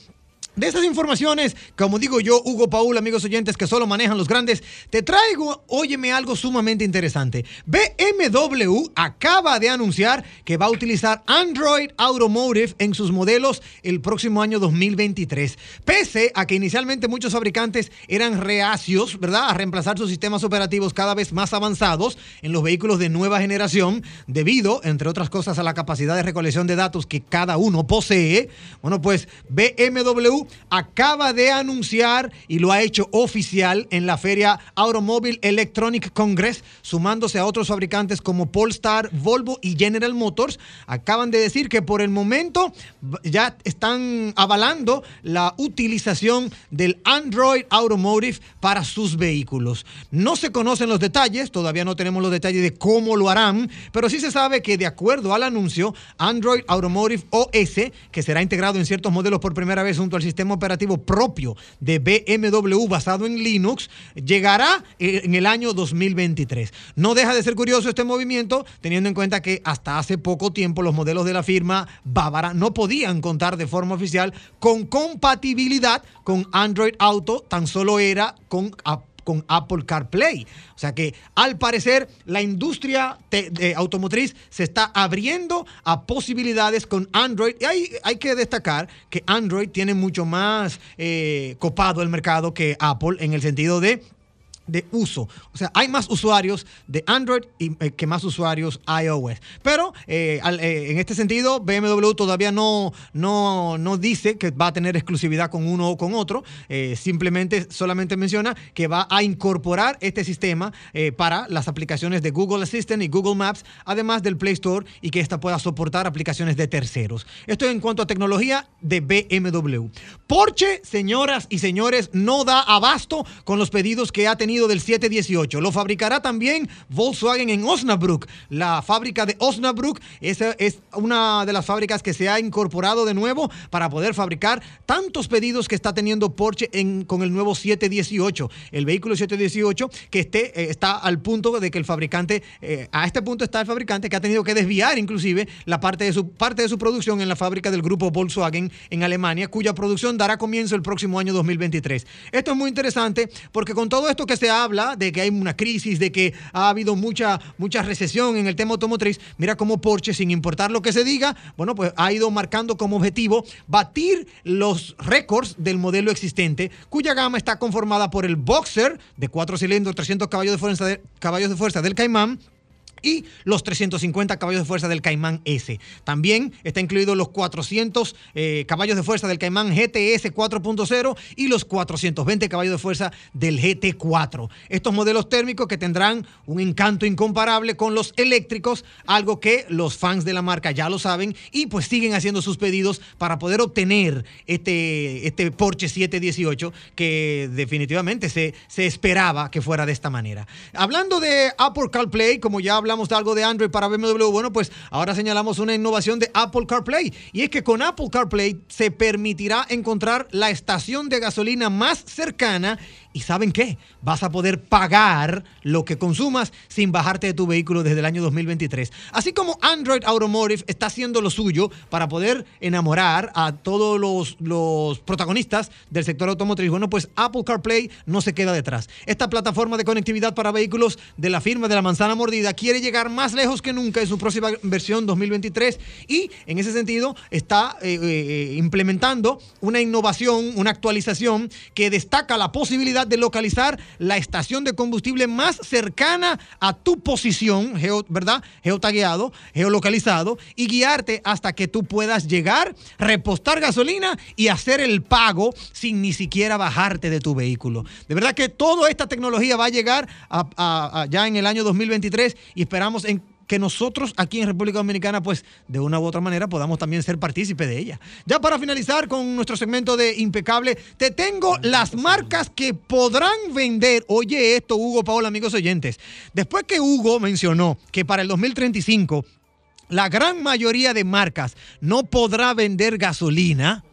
De esas informaciones, como digo yo, Hugo Paul, amigos oyentes que solo manejan los grandes, te traigo, óyeme algo sumamente interesante. BMW acaba de anunciar que va a utilizar Android Automotive en sus modelos el próximo año 2023. Pese a que inicialmente muchos fabricantes eran reacios, ¿verdad?, a reemplazar sus sistemas operativos cada vez más avanzados en los vehículos de nueva generación, debido, entre otras cosas, a la capacidad de recolección de datos que cada uno posee. Bueno, pues BMW acaba de anunciar y lo ha hecho oficial en la feria Automobile Electronic Congress, sumándose a otros fabricantes como Polestar, Volvo y General Motors. Acaban de decir que por el momento ya están avalando la utilización del Android Automotive para sus vehículos. No se conocen los detalles, todavía no tenemos los detalles de cómo lo harán, pero sí se sabe que de acuerdo al anuncio, Android Automotive OS, que será integrado en ciertos modelos por primera vez junto al sistema sistema operativo propio de BMW basado en Linux llegará eh, en el año 2023. No deja de ser curioso este movimiento, teniendo en cuenta que hasta hace poco tiempo los modelos de la firma bávara no podían contar de forma oficial con compatibilidad con Android Auto, tan solo era con con Apple CarPlay. O sea que al parecer la industria de automotriz se está abriendo a posibilidades con Android. Y hay, hay que destacar que Android tiene mucho más eh, copado el mercado que Apple en el sentido de de uso. O sea, hay más usuarios de Android eh, que más usuarios iOS. Pero eh, eh, en este sentido, BMW todavía no, no, no, dice que va a tener exclusividad con uno o con otro. simplemente solamente menciona que va a incorporar este sistema para las aplicaciones de Google Assistant y Google Maps, además del Play Store y que ésta pueda soportar aplicaciones de terceros. Esto en cuanto a tecnología de BMW. Porsche, señoras y señores, no da abasto con los pedidos que ha tenido del 718. Lo fabricará también Volkswagen en Osnabrück. La fábrica de Osnabrück es, es una de las fábricas que se ha incorporado de nuevo para poder fabricar tantos pedidos que está teniendo Porsche en, con el nuevo 718. El vehículo 718 que esté, eh, está al punto de que el fabricante, eh, a este punto está el fabricante que ha tenido que desviar inclusive la parte de su parte de su producción en la fábrica del grupo Volkswagen en Alemania, cuya producción dará comienzo el próximo año 2023. Esto es muy interesante porque con todo esto que se habla de que hay una crisis, de que ha habido mucha, mucha recesión en el tema automotriz, mira cómo Porsche, sin importar lo que se diga, bueno, pues ha ido marcando como objetivo batir los récords del modelo existente, cuya gama está conformada por el Boxer de cuatro cilindros, 300 caballos de fuerza, caballos de fuerza del Caimán, y los 350 caballos de fuerza del Caimán S. También está incluido los 400 eh, caballos de fuerza del Caimán GTS 4.0 y los 420 caballos de fuerza del GT4. Estos modelos térmicos que tendrán un encanto incomparable con los eléctricos, algo que los fans de la marca ya lo saben y pues siguen haciendo sus pedidos para poder obtener este, este Porsche 718 que definitivamente se, se esperaba que fuera de esta manera. Hablando de Apple CarPlay, como ya hablamos hablamos de algo de Android para BMW, bueno, pues ahora señalamos una innovación de Apple CarPlay. Y es que con Apple CarPlay se permitirá encontrar la estación de gasolina más cercana y ¿saben qué? Vas a poder pagar lo que consumas sin bajarte de tu vehículo desde el año 2023. Así como Android Automotive está haciendo lo suyo para poder enamorar a todos los, los protagonistas del sector automotriz, bueno, pues Apple CarPlay no se queda detrás. Esta plataforma de conectividad para vehículos de la firma de la manzana mordida quiere llegar más lejos que nunca en su próxima versión 2023 y en ese sentido está eh, eh, implementando una innovación, una actualización que destaca la posibilidad de localizar la estación de combustible más cercana a tu posición, geo, ¿verdad? Geotagueado, geolocalizado, y guiarte hasta que tú puedas llegar, repostar gasolina y hacer el pago sin ni siquiera bajarte de tu vehículo. De verdad que toda esta tecnología va a llegar ya en el año 2023 y esperamos en que nosotros aquí en República Dominicana, pues de una u otra manera podamos también ser partícipe de ella. Ya para finalizar con nuestro segmento de Impecable, te tengo las marcas que podrán vender. Oye esto, Hugo Paola, amigos oyentes. Después que Hugo mencionó que para el 2035 la gran mayoría de marcas no podrá vender gasolina,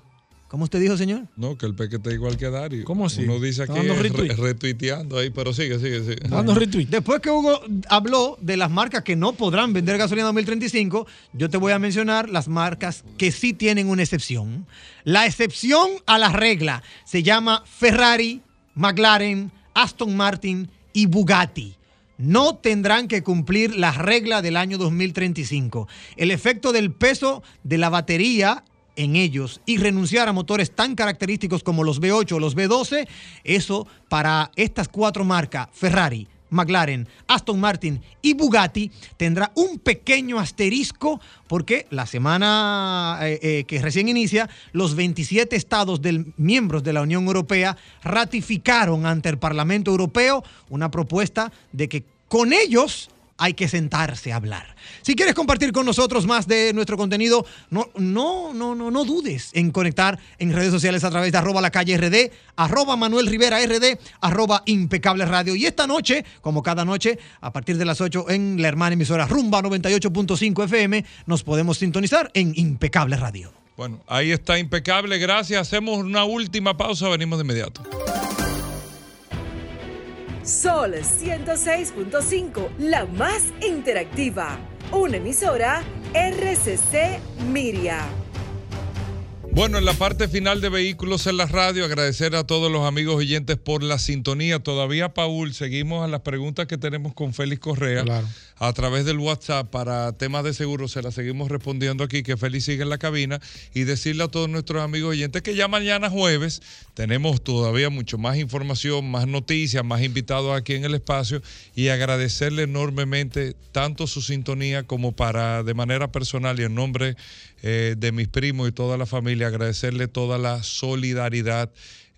¿Cómo usted dijo, señor? No, que el peque está igual que Dario. ¿Cómo así? Uno dice aquí retuiteando ahí, pero sigue, sigue, sigue. Dando retweet. Después que Hugo habló de las marcas que no podrán vender gasolina en 2035, yo te voy a mencionar las marcas que sí tienen una excepción. La excepción a la regla se llama Ferrari, McLaren, Aston Martin y Bugatti no tendrán que cumplir la regla del año 2035. El efecto del peso de la batería en ellos y renunciar a motores tan característicos como los V8 o los V12, eso para estas cuatro marcas, Ferrari, McLaren, Aston Martin y Bugatti tendrá un pequeño asterisco porque la semana eh, eh, que recién inicia, los 27 estados del, miembros de la Unión Europea ratificaron ante el Parlamento Europeo una propuesta de que con ellos hay que sentarse a hablar. Si quieres compartir con nosotros más de nuestro contenido, no, no, no, no, no dudes en conectar en redes sociales a través de arroba la calle RD, arroba Manuel Rivera RD, arroba impecable radio. Y esta noche, como cada noche, a partir de las 8 en la hermana emisora Rumba 98.5 FM, nos podemos sintonizar en impecable radio. Bueno, ahí está impecable, gracias. Hacemos una última pausa, venimos de inmediato. Sol 106.5, la más interactiva. Una emisora RCC Miria. Bueno, en la parte final de Vehículos en la Radio, agradecer a todos los amigos oyentes por la sintonía. Todavía, Paul, seguimos a las preguntas que tenemos con Félix Correa a través del WhatsApp para temas de seguro. Se las seguimos respondiendo aquí, que Félix sigue en la cabina. Y decirle a todos nuestros amigos oyentes que ya mañana jueves tenemos todavía mucho más información, más noticias, más invitados aquí en el espacio. Y agradecerle enormemente tanto su sintonía como para, de manera personal y en nombre eh, de mis primos y toda la familia, agradecerle toda la solidaridad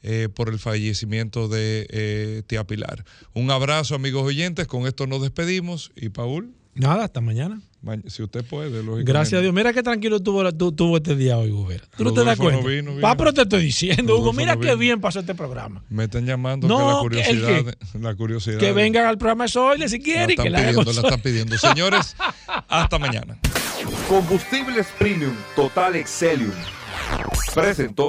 eh, por el fallecimiento de eh, Tía Pilar. Un abrazo, amigos oyentes. Con esto nos despedimos. Y Paul. Nada, hasta mañana. Si usted puede, Gracias a Dios. Mira qué tranquilo tuvo, tuvo este día hoy, Hugo. ¿Tú no te das cuenta? Va, pero te estoy diciendo, Hugo, mira qué bien pasó este programa. Me están llamando no, que la curiosidad, que, la curiosidad. Que vengan al programa de si quieren. La, que la, pidiendo, la están pidiendo. Señores, hasta mañana. Combustibles Premium Total Excelium. Presentó.